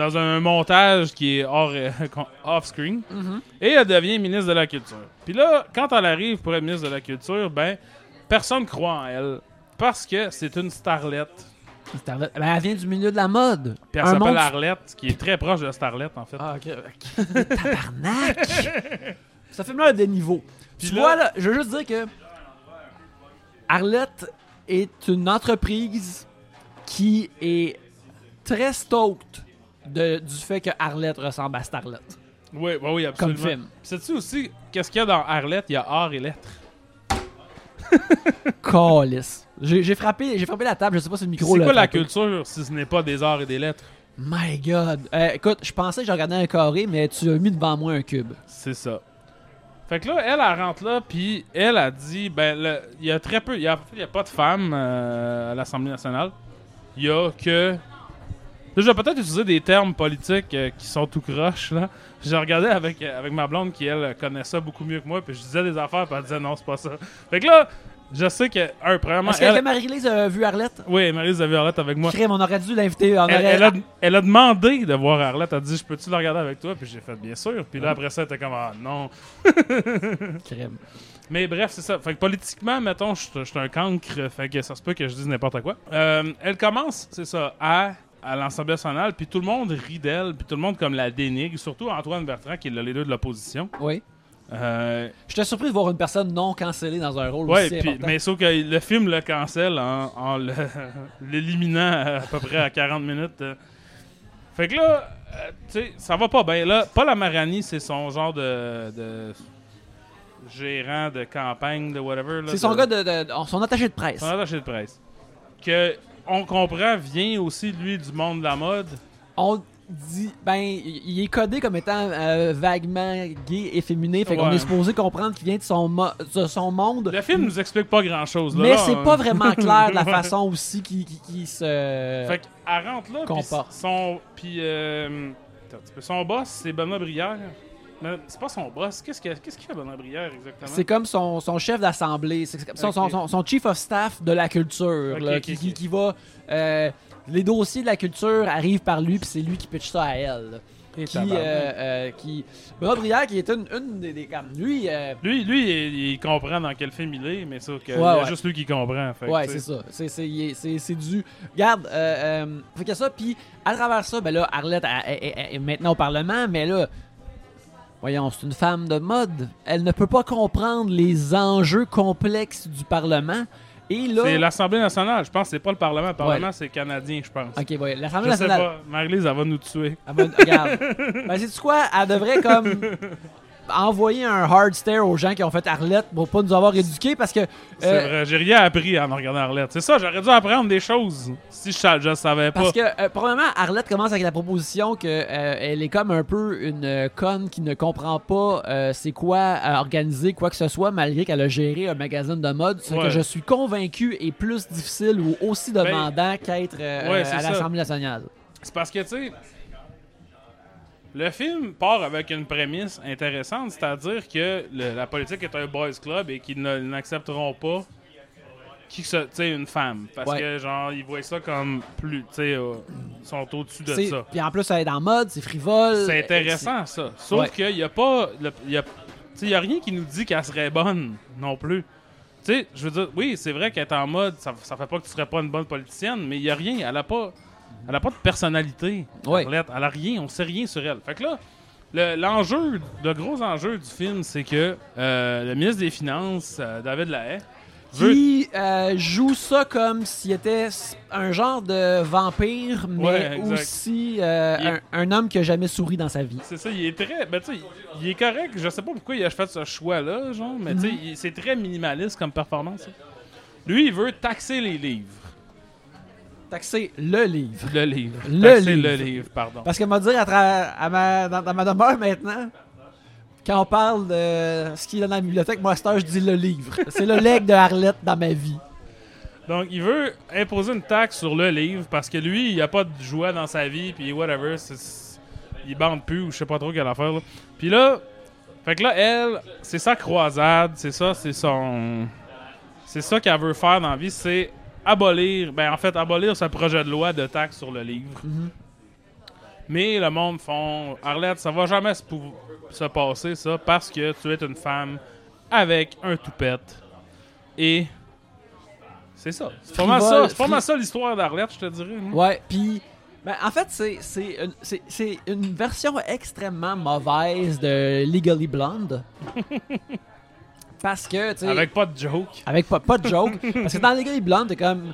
dans un montage qui est hors, euh, (laughs) off-screen. Mhm. Et elle devient ministre de la Culture. Puis là, quand elle arrive pour être ministre de la Culture, ben, personne croit en elle. Parce que c'est une starlette. Starlet- Ben, elle vient du milieu de la mode. Puis elle Un s'appelle monde- Arlette, qui est très proche de Starlette, en fait. Ah, ok. ok. (laughs) Tabarnak! (laughs) Ça fait un des niveaux. Puis tu là- vois, là, je veux juste dire que Arlette est une entreprise qui est très stoked de- du fait que Arlette ressemble à Starlet. Oui, oui, oui, Comme absolument. film. Puis Sais-tu aussi, qu'est-ce qu'il y a dans Arlette? Il y a art et lettres. (laughs) Calice. J'ai frappé, frappé la table, je sais pas si le micro C'est quoi la frappé. culture si ce n'est pas des arts et des lettres? My God. Euh, écoute, je pensais que je regardais un carré, mais tu as mis devant moi un cube. C'est ça. Fait que là, elle, elle rentre là, puis elle a dit, ben, il y a très peu, il y a, il y a pas de femmes euh, à l'Assemblée nationale. Il y a que... Là, je vais peut-être utiliser des termes politiques euh, qui sont tout croches, là. J'ai regardé avec, euh, avec ma blonde qui, elle, connaît ça beaucoup mieux que moi, puis je disais des affaires, puis elle disait non, c'est pas ça. Fait que là, je sais que, un, premièrement, Est-ce que elle... Marie-Lise a vu Arlette? Oui, Marie-Lise Violette avec moi. Crème, on aurait dû l'inviter. Elle, aurait- elle a, elle a demandé de voir Arlette. Elle a dit Je peux-tu la regarder avec toi? Puis j'ai fait Bien sûr. Puis là, après ça, elle était comme Ah non. (laughs) Crème. Mais bref, c'est ça. Fait que politiquement, mettons, je suis- je suis un cancre. Fait que ça se peut que je dise n'importe quoi. Euh, elle commence, c'est ça, à, à l'Assemblée nationale. Puis tout le monde rit d'elle. Puis tout le monde comme la dénigre. Surtout Antoine Bertrand, qui est le leader de l'opposition. Oui. Euh, J'étais surpris de voir une personne non cancellée dans un rôle ouais, aussi puis, important. mais sauf que le film le cancelle en, (laughs) l'éliminant à peu près à 40 minutes. Fait que là, euh, tu sais, ça va pas bien. Là, Paul Amarani, c'est son genre de, de gérant de campagne, de whatever. C'est son de- gars de, de- de- son attaché de presse. Son attaché de presse. Que, on comprend, vient aussi, lui, du monde de la mode. On dit, ben, il est codé comme étant euh, vaguement gay et féminin, fait qu'on Ouais. est supposé comprendre qu'il vient de son, mo- de son monde. Le film nous explique pas grand-chose. là. mais c'est on- pas vraiment (laughs) clair de la façon aussi qui, qui, qui se. Fait qu'elle rentre là, puis son, puis euh, son boss, c'est Benoît Brière. Mais c'est pas son boss. Qu'est-ce que- qu'est-ce qu'il fait Benoît Brière exactement? C'est comme son, son chef d'assemblée, c'est son, chief of staff de la culture, là, qui, ok. qui- qui va. euh, les dossiers de la culture arrivent par lui, puis c'est lui qui pitch ça à elle. là. Et qui, euh, euh, qui Benoît Brière qui est une, une des, des comme lui euh, Lui, lui il, il comprend dans quel film il est, mais ça, que, Ouais, il y a ouais. juste lui qui comprend. Fait ouais c'est ça c'est c'est c'est c'est du regarde fait que ça puis à travers ça ben là Arlette elle- elle- elle est maintenant au Parlement mais là voyons c'est une femme de mode elle ne peut pas comprendre les enjeux complexes du Parlement et là C'est l'Assemblée nationale, je pense que c'est pas le Parlement. Le Parlement, c'est canadien, je pense. ok ouais l'Assemblée je sais nationale pas. Marie-Lise, elle va nous tuer. Elle va- regarde. (laughs) ben, sais-tu quoi? Elle devrait comme (laughs) envoyer un hard stare aux gens qui ont fait Arlette pour pas nous avoir éduqués parce que. C'est euh, vrai, j'ai rien appris en regardant Arlette. C'est ça, j'aurais dû apprendre des choses si je, je savais pas. Parce que, euh, probablement, Arlette commence avec la proposition que euh, elle est comme un peu une euh, conne qui ne comprend pas euh, c'est quoi euh, organiser quoi que ce soit, malgré qu'elle a géré un magazine de mode. Ce Ouais. que je suis convaincu est plus difficile ou aussi demandant qu'être euh, Ben, ouais, euh, à l'Assemblée nationale. C'est parce que, tu sais, le film part avec une prémisse intéressante, c'est-à-dire que le- la politique est un boys club et qu'ils n'accepteront pas qui sais, une femme. Parce Ouais. que, genre, ils voient ça comme plus, tu sais, euh, sont au-dessus de ça. Puis en plus, elle est dans mode, c'est frivole. C'est intéressant, ça. Sauf Ouais. qu'il n'y a pas. le- y a, tu sais, il y a rien qui nous dit qu'elle serait bonne non plus. Tu sais, je veux dire, oui, c'est vrai qu'elle est en mode, ça, ça fait pas que tu serais pas une bonne politicienne, mais il y a rien. Elle a pas, elle a pas de personnalité. Ouais. Arlette. Elle a rien. On sait rien sur elle. Fait que là, le- l'enjeu, le, gros enjeu du film, c'est que euh, le ministre des Finances, euh, David Lahaye, veut qui euh, joue ça comme s'il était un genre de vampire, mais Ouais, aussi euh, est- un, un homme qui a jamais souri dans sa vie. C'est ça, il est très. Ben, tu sais, il est correct. Je sais pas pourquoi il a fait ce choix-là, genre, mais tu sais, il- c'est très minimaliste comme performance. Lui, il veut taxer les livres. Taxer le livre. Le livre. Le taxer le livre. pardon. Parce que m'a dire à ma, dans, dans ma demeure maintenant, quand on parle de ce qu'il y a dans la bibliothèque, moi à je dis le livre. C'est le leg de Arlette dans ma vie. Donc, il veut imposer une taxe sur le livre parce que lui, il a pas de joie dans sa vie, puis whatever. il bande plus ou je sais pas trop quelle affaire. Là. Puis là, fait que là, elle, c'est sa croisade, c'est ça, c'est son. C'est ça qu'elle veut faire dans la vie, c'est abolir, ben en fait, abolir ce projet de loi de taxe sur le livre. Mais le monde font Arlette, ça va jamais se, passer ça parce que tu es une femme avec un toupette. Et c'est ça. C'est pas ça, pas ça l'histoire d'Arlette, je te dirais. moi. Ouais, puis ben, en fait, c'est une, une version extrêmement mauvaise de Legally Blonde. (laughs) Parce que, tu sais, avec, Avec pas de joke. pas, pas de joke. parce que dans Legally Blonde, t'es comme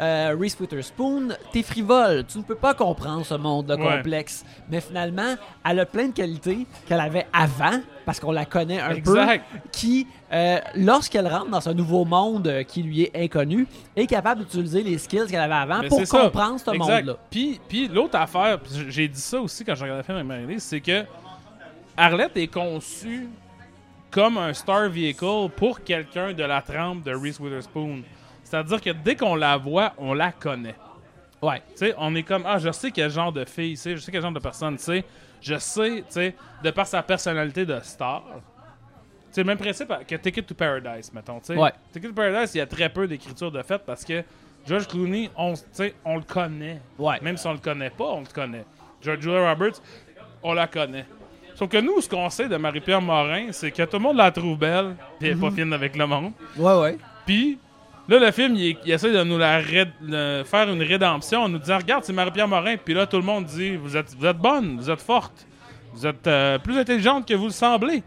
euh, Reese Witherspoon, t'es frivole. Tu ne peux pas comprendre ce monde Ouais. complexe. Mais finalement, elle a plein de qualités qu'elle avait avant, parce qu'on la connaît un Exact. peu, qui, euh, lorsqu'elle rentre dans ce nouveau monde euh, qui lui est inconnu, est capable d'utiliser les skills qu'elle avait avant Mais pour ça. comprendre ce monde-là. Puis, puis l'autre affaire, j'ai dit ça aussi quand j'ai regardé le film avec Marie-Lise, c'est que Arlette est conçue comme un star vehicle pour quelqu'un de la trempe de Reese Witherspoon. C'est-à-dire que dès qu'on la voit, on la connaît. Ouais. Tu sais, on est comme, ah, je sais quel genre de fille c'est, je sais quel genre de personne c'est, je sais, tu sais, de par sa personnalité de star. C'est le même principe que Ticket to Paradise, mettons. tu sais. Ouais. Ticket to Paradise, il y a très peu d'écriture de fait parce que George Clooney, on, tu sais, on le connaît. Ouais. Même si on le connaît pas, on le connaît. George Julia Roberts, on la connaît. Sauf que nous, ce qu'on sait de Marie-Pierre Morin, c'est que tout le monde la trouve belle, puis elle est pas fine avec le monde. Ouais, ouais. Puis là, le film, il, il essaie de nous la ré- faire une rédemption en nous disant Regarde, c'est Marie-Pierre Morin. Puis là, tout le monde dit Vous êtes, vous êtes bonne, vous êtes forte, vous êtes euh, plus intelligente que vous le semblez.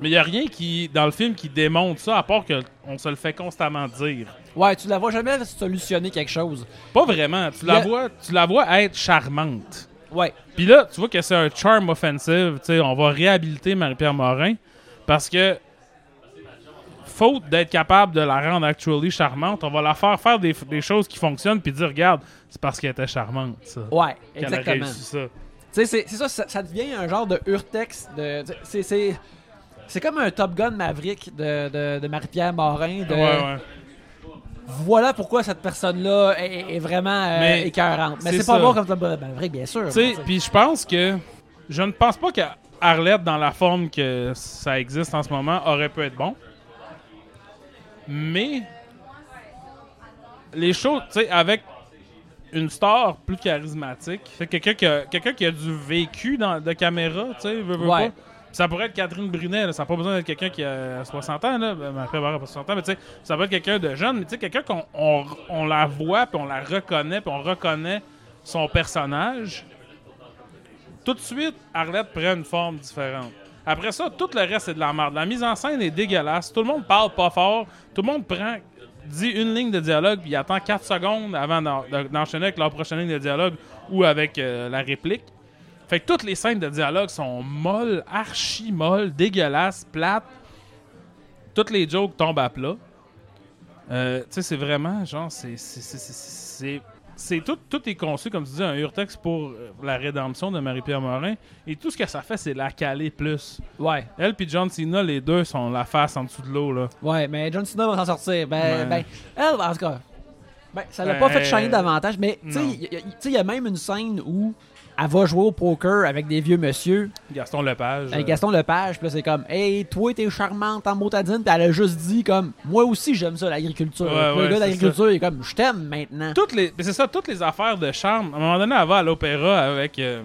Mais il n'y a rien qui, dans le film qui démontre ça, à part qu'on se le fait constamment dire. Ouais, tu la vois jamais solutionner quelque chose. Pas vraiment. Tu la, Le- vois, tu la vois être charmante. Ouais. Puis là, tu vois que c'est un charm offensive. Tu sais, on va réhabiliter Marie-Pierre Morin parce que, faute d'être capable de la rendre actually charmante, on va la faire faire des, des choses qui fonctionnent puis dire regarde, c'est parce qu'elle était charmante, ça. Ouais, exactement. c'est ça, ça, ça devient un genre de urtex. De, c'est- comme un Top Gun Maverick de, de, de Marie-Pierre Morin. De, Ouais, ouais. Voilà pourquoi cette personne-là est, est vraiment euh, Mais écœurante. Mais c'est pas bon comme Top Gun Maverick, bien sûr. Sais. puis je pense que je ne pense pas qu'Arlette, dans la forme que ça existe en ce moment, aurait pu être bon. Mais les choses, tu sais, avec une star plus charismatique. Quelqu'un qui a, quelqu'un qui a du vécu dans, de caméra, tu sais, veut, veut Ouais. pas. Ça pourrait être Catherine Brunet, ça n'a pas besoin d'être quelqu'un qui a 60 ans, là. Ben, après, elle aura pas 60 ans, mais tu sais, ça peut être quelqu'un de jeune, mais tu sais, quelqu'un qu'on on, la voit, puis on la reconnaît, puis on reconnaît son personnage. Tout de suite, Arlette prend une forme différente. Après ça, tout le reste, c'est de la merde. La mise en scène est dégueulasse. Tout le monde parle pas fort. Tout le monde prend, dit une ligne de dialogue, puis il attend 4 secondes avant d'en- d'enchaîner avec leur prochaine ligne de dialogue ou avec euh, la réplique. Fait que toutes les scènes de dialogue sont molles, archi molles, dégueulasses, plates. Toutes les jokes tombent à plat. Euh, tu sais, c'est vraiment, genre, c'est. c'est- tout, tout est conçu, comme tu dis, un urtex pour euh, la rédemption de Marie-Pierre Morin. Et tout ce que ça fait, c'est la caler plus. Ouais. Elle puis John Cena, les deux sont la face en dessous de l'eau, là. Ouais, mais John Cena va s'en sortir. Ben, Ouais. ben, elle, en tout cas, ben, ça l'a Ben, pas fait shiner davantage, mais tu sais, il y, a- tu sais, il y a même une scène où elle va jouer au poker avec des vieux monsieur, Gaston Lepage. avec euh, Gaston Lepage, puis là, c'est comme, hey, toi, t'es charmante en motadine, puis elle a juste dit, comme, moi aussi, j'aime ça, l'agriculture. Ouais, le gars d'agriculture, il est comme, je t'aime maintenant. toutes les c'est ça toutes les affaires de charme à un moment donné elle va à l'opéra avec euh,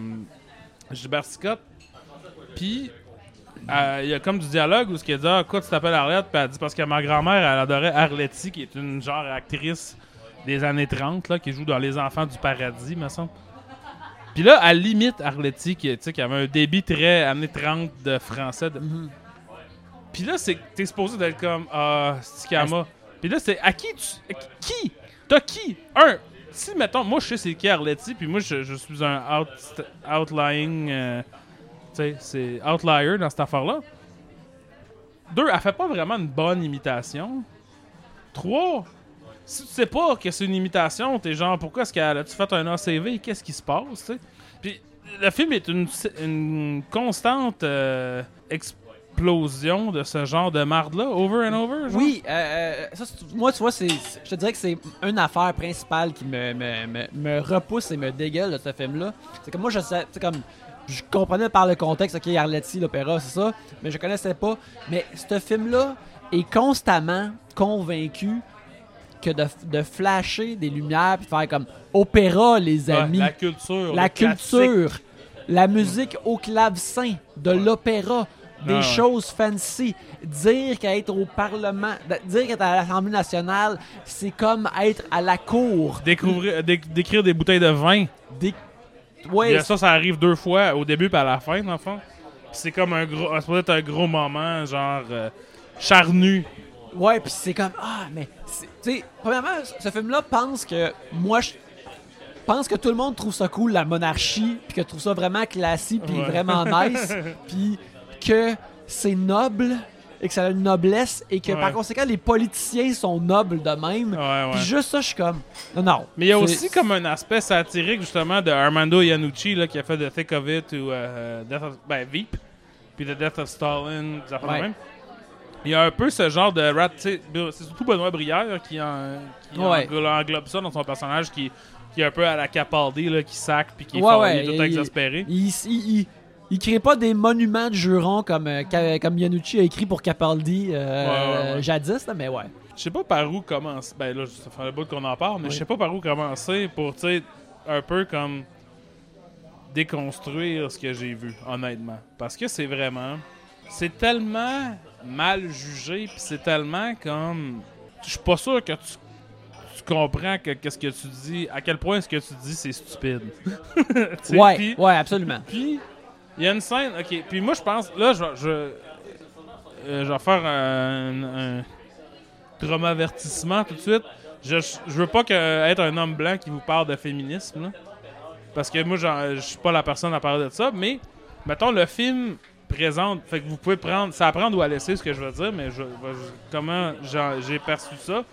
Gilbert Scott puis euh, il y a comme du dialogue où ce qu'elle dit ah quoi tu t'appelles Arlette puis elle dit parce que ma grand-mère elle adorait Arletty qui est une genre actrice des années 30 là qui joue dans Les Enfants du Paradis me semble puis là elle limite Arletty qui, tu sais, qui avait un débit très années 30 de français de- Mhm. puis là c'est t'es supposé d'être comme ah Stikama. Puis là c'est à qui tu à qui t'as qui? Un si mettons moi je sais c'est qui Arletty puis moi je, je suis un out- outlying euh, tu sais c'est outlier dans cette affaire là deux elle fait pas vraiment une bonne imitation. Trois si tu sais pas que c'est une imitation t'es genre pourquoi est-ce qu'elle a-tu fait un ACV qu'est-ce qui se passe puis le film est une, une constante euh, explosion de ce genre de marde là over and over. Oui, euh, euh, moi, tu vois, c'est, je te dirais que c'est une affaire principale qui me, me, me, repousse et me dégueule de ce film-là. C'est que moi, je sais, comme, je comprenais par le contexte, ok, Arletty, l'opéra, c'est ça, mais je connaissais pas. Mais ce film-là est constamment convaincu que de, de flasher des lumières puis de faire comme opéra, les Ouais, amis la culture la classique. culture, la musique au clavecin, de l'opéra, des Ah ouais. choses fancy. Dire qu'être au Parlement, dire qu'être à l'Assemblée nationale, c'est comme être à la cour. Découvrir, dé- décrire des bouteilles de vin Des... Ouais, ça ça arrive deux fois au début et à la fin dans le fond c'est comme un gros ça peut être un gros moment genre euh, charnu ouais, puis c'est comme ah, mais tu sais, premièrement, ce film-là pense que moi je pense que tout le monde trouve ça cool la monarchie, puis que trouve ça vraiment classique puis Ouais. vraiment nice, (laughs) puis que c'est noble et que ça a une noblesse et que Ouais. par conséquent les politiciens sont nobles de même. ouais Puis juste ça, je suis comme non non. mais il y a aussi comme un aspect satirique justement de Armando Iannucci là, qui a fait The Thick of It ou euh, Death of, ben, Veep puis The Death of Stalin de Ouais. même il y a un peu ce genre de rat c'est surtout Benoît Brière qui, en, qui Ouais. englobe ça dans son personnage qui, qui est un peu à la Capaldi là, qui sac puis qui est, Ouais, fort- ouais, il est tout il- exaspéré Il, il, il, crée pas des monuments de jurons comme, euh, comme Yanucci a écrit pour Capaldi euh, jadis, là, mais ouais. Je sais pas par où commencer. Ben là, ça fait un bout qu'on en parle, mais je sais pas par où commencer pour, tu sais, un peu comme déconstruire ce que j'ai vu, honnêtement. Parce que c'est vraiment. C'est tellement mal jugé, puis c'est tellement comme. Je suis pas sûr que tu, tu comprends que qu'est-ce que tu dis, à quel point ce que tu dis c'est stupide. (laughs) Ouais, puis- ouais, absolument. puis, il y a une scène, ok. Puis moi, je pense, là, je, vais- je, euh, je vais faire un, un trauma-avertissement tout de suite. Je, je veux pas que, être un homme blanc qui vous parle de féminisme, là. Parce que moi, je suis pas la personne à parler de ça. Mais, mettons, le film présente, fait que vous pouvez prendre, ça à prendre ou à laisser ce que je veux dire, mais comment j'ai perçu ça.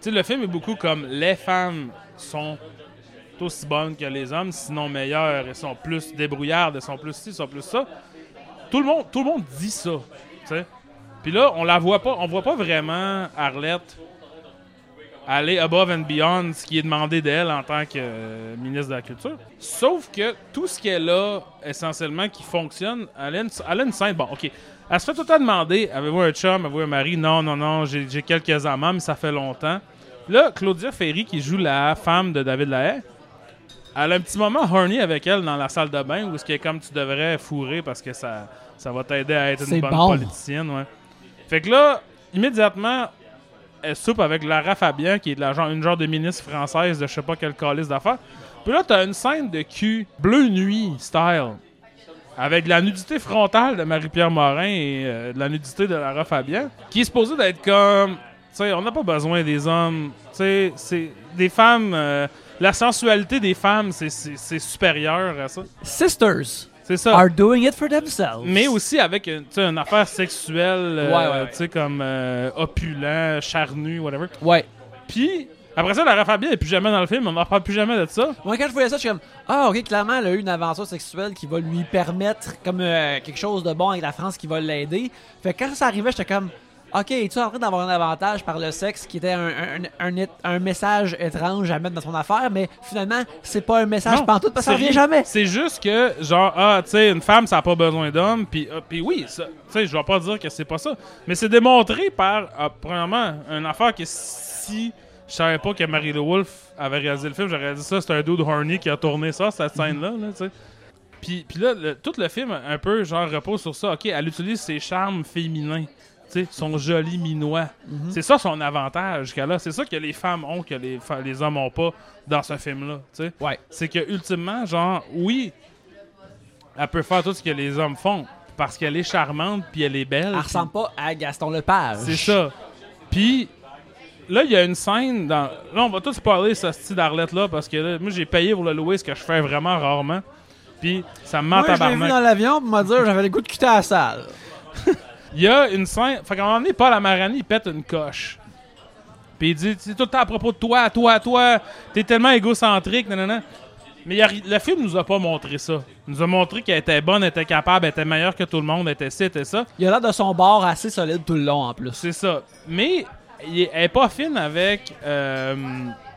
Tu le film est beaucoup comme les femmes sont aussi bonnes que les hommes, sinon meilleures, elles sont plus débrouillardes, elles sont plus ci, elles sont plus ça. Tout le monde, tout le monde dit ça, tu. Puis là, on la voit pas, on voit pas vraiment Arlette aller above and beyond ce qui est demandé d'elle en tant que euh, ministre de la Culture. Sauf que tout ce qu'elle a, essentiellement, qui fonctionne, elle a une, elle a une scène. Bon, OK. Elle se fait tout le temps demander Avez-vous un chum Avez-vous un mari? Non, non, non, j'ai quelques amants, mais ça fait longtemps. Là, Claudia Ferry, qui joue la femme de David Lahaye, elle a un petit moment horny avec elle dans la salle de bain où est comme tu devrais fourrer parce que ça, ça va t'aider à être une bonne bon. politicienne. Ouais. Fait que là, immédiatement, elle soupe avec Lara Fabian, qui est de la genre, une genre de ministre française de je sais pas quel calice d'affaires. Puis là, t'as une scène de cul bleu nuit style. Avec la nudité frontale de Marie-Pierre Morin et euh, de la nudité de Lara Fabian, qui est supposée d'être comme. Tu sais, on n'a pas besoin des hommes. Tu sais, c'est. Des femmes. euh, la sensualité des femmes, c'est supérieur à ça. Sisters C'est ça. are doing it for themselves. Mais aussi avec une, sais, une affaire sexuelle, euh, Ouais, ouais, ouais. tu sais, comme euh, opulent, charnu, whatever. Ouais. Puis, après ça, Lara Fabian n'est plus jamais dans le film, on n'en parle plus jamais de ça. Moi, quand je voyais ça, je suis comme Ah, ok, clairement, elle a eu une aventure sexuelle qui va lui permettre, comme euh, quelque chose de bon avec la France qui va l'aider. Fait que quand ça arrivait, j'étais comme Ok, es-tu en train d'avoir un avantage par le sexe qui était un, un, un, message étrange à mettre dans son affaire, mais finalement, c'est pas un message Non, pantoute parce que ça revient jamais. C'est juste que, genre, ah, tu sais, une femme, ça n'a pas besoin d'homme, puis ah, puis oui, tu sais, je vais pas dire que c'est pas ça, mais c'est démontré par, ah, premièrement, une affaire que si je savais pas que Marie-Lou Wolfe avait réalisé le film, j'aurais dit ça, c'est un dude horny qui a tourné ça, cette scène-là, là, tu sais. Puis, puis là, le- tout le film, un peu, genre, repose sur ça. OK, elle utilise ses charmes féminins. Tu sais, son joli minois. C'est ça son avantage qu'elle a. C'est ça que les femmes ont que les, les hommes ont pas dans ce film-là. tu sais. Ouais. C'est que, ultimement, genre, oui, elle peut faire tout ce que les hommes font parce qu'elle est charmante puis elle est belle. Elle ressemble pas à Gaston Lepage. c'est ça. Puis là, il y a une scène dans. Là, on va tous parler ce style d'Arlette-là parce que là, moi, j'ai payé pour le louer, ce que je fais vraiment rarement. Puis ça me ment Moi, je l'ai vu dans l'avion pour me dire j'avais le goût de quitter la salle. (laughs) Il y a une scène. Fait qu'à un moment donné, Paul Amarani, il pète une coche. Puis il dit C'est tout le temps à propos de toi, toi, toi. T'es tellement égocentrique, nanana. Mais a le film nous a pas montré ça. Il nous a montré qu'elle était bonne, elle était capable, elle était meilleure que tout le monde, elle était ci, elle était ça. Il a l'air de son bord assez solide tout le long en plus. C'est ça. Mais il elle est pas fine avec euh,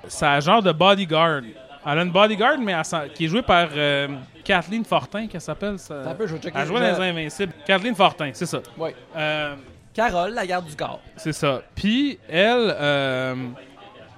sa genre de bodyguard. Elle a une bodyguard, mais elle qui est jouée par euh, Kathleen Fortin, qu'elle s'appelle. Ça? Attends un peu, je. Elle jouait dans Les Invincibles. Kathleen Fortin, c'est ça. Ouais. Euh, Carole, la garde du corps. c'est ça. Puis elle, euh,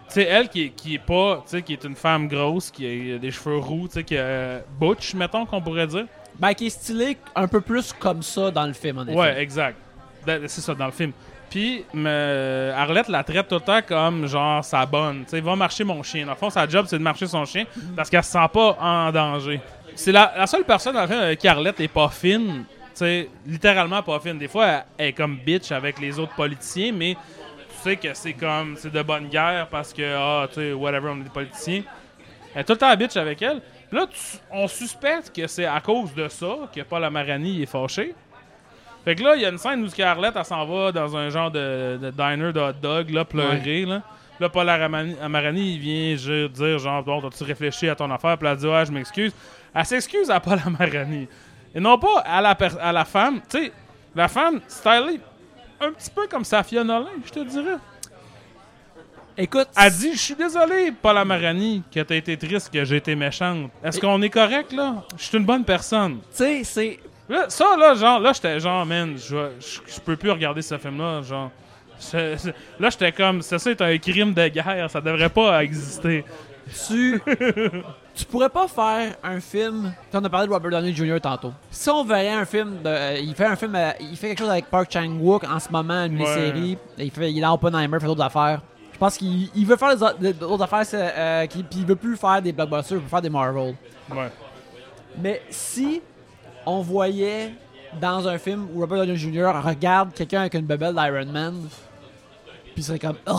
tu sais, elle qui est, qui est pas, tu sais, qui est une femme grosse, qui a des cheveux roux, tu sais, qui a butch, mettons qu'on pourrait dire. Ben, qui est stylé un peu plus comme ça dans le film, en effet. Ouais, exact. Ben, C'est ça, dans le film. Puis, me- Arlette la traite tout le temps comme genre sa bonne. Tu sais, va marcher mon chien. Dans le fond, sa job, c'est de marcher son chien parce qu'elle se sent pas en danger. C'est la, la seule personne dans le film avec qui Arlette est pas fine. Tu sais, littéralement pas fine. Des fois, elle, est comme bitch avec les autres politiciens, mais tu sais que c'est comme, c'est de bonne guerre parce que, ah, tu sais, whatever, on est des politiciens. Elle est tout le temps bitch avec elle. Puis là, tu- on suspecte que c'est à cause de ça que Paul Amarani est fâché. Fait que là, il y a une scène où Scarlett, elle s'en va dans un genre de, de diner de hot dog, là, pleurer, là. Là, Paul Amarani, il vient dire, genre, bon, t'as-tu réfléchi à ton affaire? Puis elle dit, ouais, je m'excuse. Elle s'excuse à Paul Amarani. Et non pas à la, à la femme. Tu sais, la femme, stylée, un petit peu comme Safia Nolin, je te dirais. Écoute, Elle dit, je suis désolé, Paul Amarani, que t'as été triste, que j'ai été méchante. Est-ce qu'on est correct, là? Je suis une bonne personne. tu sais, c'est. Là, ça, là, genre, là, j'étais genre, man, je peux plus regarder ce film-là, genre. (laughs) Je- là, j'étais comme, ça, c'est un crime de guerre, ça devrait pas exister. Tu. tu pourrais pas faire un film. On a parlé de Robert Downey Jr. tantôt. Si on verrait un film de. euh, il fait un film. euh, il fait quelque chose avec Park Chang-wook en ce moment, une série. Il, fait, il est dans Oppenheimer, il fait d'autres affaires. Je pense qu'il il veut faire des autres- des autres affaires, euh, puis il veut plus faire des blockbusters, il veut faire des Marvel. Ouais. Mais si on voyait dans un film où Robert Downey Jr. regarde quelqu'un avec une bebelle d'Iron Man, puis il serait comme Ugh!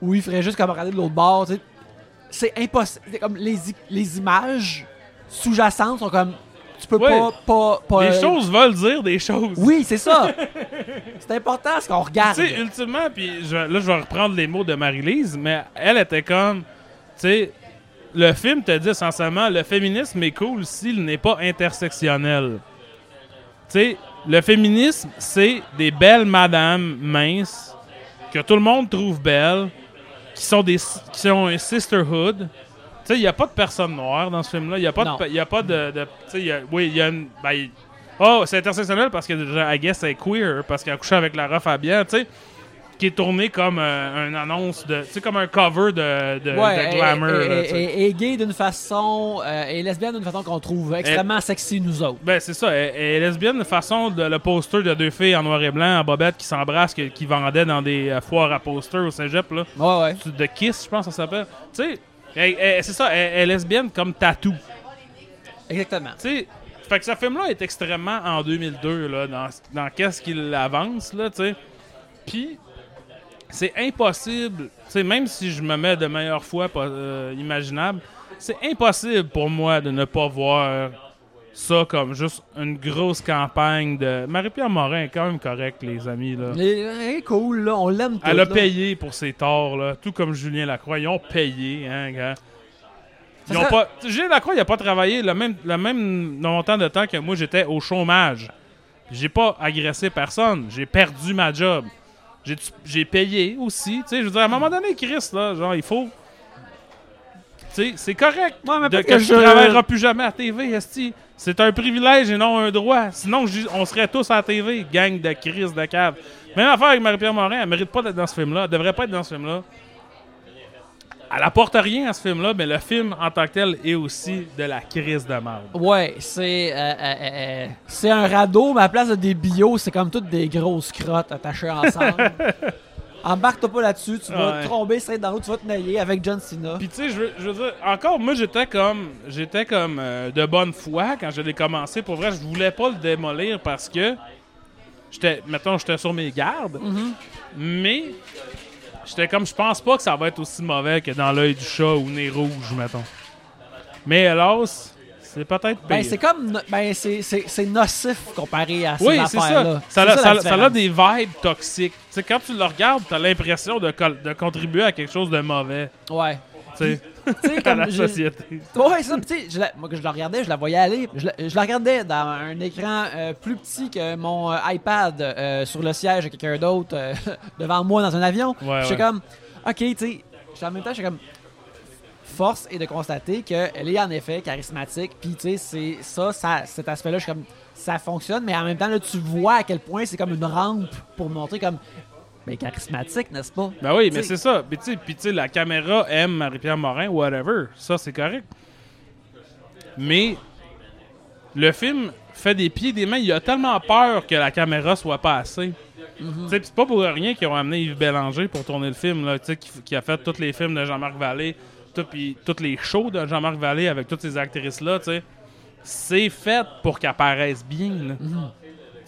ou il ferait juste comme regarder de l'autre bord, tu sais. C'est impossible. Comme les, les images sous-jacentes sont comme tu peux pas pas pas Les choses veulent dire des choses. Oui, c'est ça. (laughs) c'est important ce qu'on regarde. Tu sais, ultimement, puis je- là, je vais reprendre les mots de Marie-Lise, mais elle était comme, tu sais, le film te dit essentiellement, le féminisme est cool s'il n'est pas intersectionnel. Tu sais, le féminisme, c'est des belles madames minces que tout le monde trouve belles, qui sont des qui ont un sisterhood. Tu sais, il n'y a pas de personne noire dans ce film-là. Il n'y a pas de. Y a pas de, de- tu sais, il y a- oui, il y a une. ben, oh, c'est intersectionnel parce que, I guess, c'est queer, parce qu'elle a couché avec Lara Fabian, tu sais. Qui est tourné comme euh, une annonce de. Tu sais, comme un cover de, de, Ouais, de glamour. et, et- et- et gay d'une façon, euh, et lesbienne d'une façon qu'on trouve extrêmement sexy, nous autres. Ben, c'est ça. Est lesbienne de façon de le poster de deux filles en noir et blanc, en bobette, qui s'embrassent, qui, qui vendaient dans des euh, foires à posters au cégep, là. Ouais, ouais. De Kiss, je pense ça s'appelle. Tu sais, c'est ça, elle est lesbienne comme tatou. Exactement. Tu sais, fait que ce film-là est extrêmement en 2002, là, dans, dans qu'est-ce qu'il avance, là, tu sais. Puis, c'est impossible, sais, même si je me mets de meilleure foi pas, euh, imaginable, c'est impossible pour moi de ne pas voir ça comme juste une grosse campagne de... Marie-Pierre Morin est quand même correct, les amis, là. Elle est cool, là. On l'aime tout. Elle a là. payé pour ses torts, là. Tout comme Julien Lacroix. Ils ont payé, hein, gars. Ils ont pas... Julien Lacroix, il a pas travaillé le même, le même montant de temps que moi, j'étais au chômage. J'ai pas agressé personne. J'ai perdu ma job. J'ai, payé aussi. Tu sais, je veux dire, à un moment donné, Chris, là, genre, il faut... Tu sais, c'est correct Ouais, mais de, que, que je je- travaillerai plus jamais à TV, esti. C'est un privilège et non un droit. Sinon, on serait tous à TV, gang de crise de cave. Même affaire avec Marie-Pierre Morin, elle mérite pas d'être dans ce film-là. Elle devrait pas être dans ce film-là. Elle apporte rien à ce film-là, mais le film en tant que tel est aussi de la crise de merde. Ouais, c'est. euh, euh, euh, c'est un radeau, mais à la place de des bio, c'est comme toutes des grosses crottes attachées ensemble. (laughs) Embarque-toi pas là-dessus, tu vas Ouais. te tomber straight dans l'eau, tu vas te nailler avec John Cena. Puis tu sais, je veux, je veux dire, encore, moi j'étais comme, j'étais comme euh, de bonne foi quand je l'ai commencé. Pour vrai, je voulais pas le démolir parce que j'étais, mettons, j'étais sur mes gardes, mais j'étais comme, je pense pas que ça va être aussi mauvais que dans l'œil du chat ou nez rouge, mettons. Mais hélas, c'est peut-être pire. Ben, c'est comme. no- Ben, c'est- nocif comparé à ces oui, c'est ça. Ça, a- ça, a- ça a différence. des vibes toxiques. Tu sais, quand tu le regardes, t'as l'impression de, de contribuer à quelque chose de mauvais. Ouais. Tu (laughs) à comme. la j'ai- société. Ouais, ça, tu sais, je la- moi, que je la regardais, je la voyais aller. Je la, je la regardais dans un écran euh, plus petit que mon euh, iPad euh, sur le siège de quelqu'un d'autre euh, (laughs) devant moi dans un avion. Ouais, J'étais ouais. comme, ok, tu sais, j'étais en même temps, j'étais comme, force est de constater qu'elle est en effet charismatique. Puis, tu sais, c'est ça, ça, cet aspect-là, je suis comme, ça fonctionne, mais en même temps, là, tu vois à quel point c'est comme une rampe pour montrer comme, mais charismatique, n'est-ce pas? Ben oui, mais c'est ça. Puis tu sais- la caméra aime Marie-Pierre Morin, whatever. Ça, c'est correct. Mais le film fait des pieds et des mains. Il a tellement peur que la caméra soit pas assez. Puis c'est pas pour rien qu'ils ont amené Yves Bélanger pour tourner le film, là, qui, qui a fait tous les films de Jean-Marc Vallée, tout, puis tous les shows de Jean-Marc Vallée avec toutes ces actrices-là. C'est fait pour qu'elles paraissent bien, là.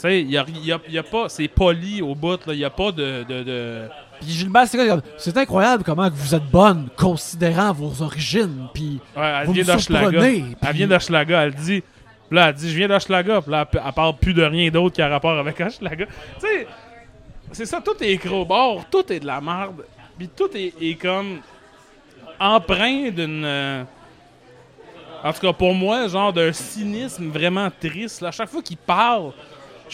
Tu sais, il y a, y a- y a pas... C'est poli au bout, là. Il y a pas de- de- de Puis Gilbert, c'est comme, c'est incroyable comment vous êtes bonne, considérant vos origines. Puis, Ouais, elle Vous vient d'Hochelaga. puis- Elle vient d'Hochelaga, elle dit. puis Là, elle dit Je viens d'Hochelaga. Puis là, elle, parle plus de rien d'autre qui a rapport avec Hochelaga. Tu sais, c'est ça, tout est au bord, tout est de la merde. Puis tout est, est comme empreint d'une. euh, en tout cas, pour moi, genre d'un cynisme vraiment triste. À chaque fois qu'il parle,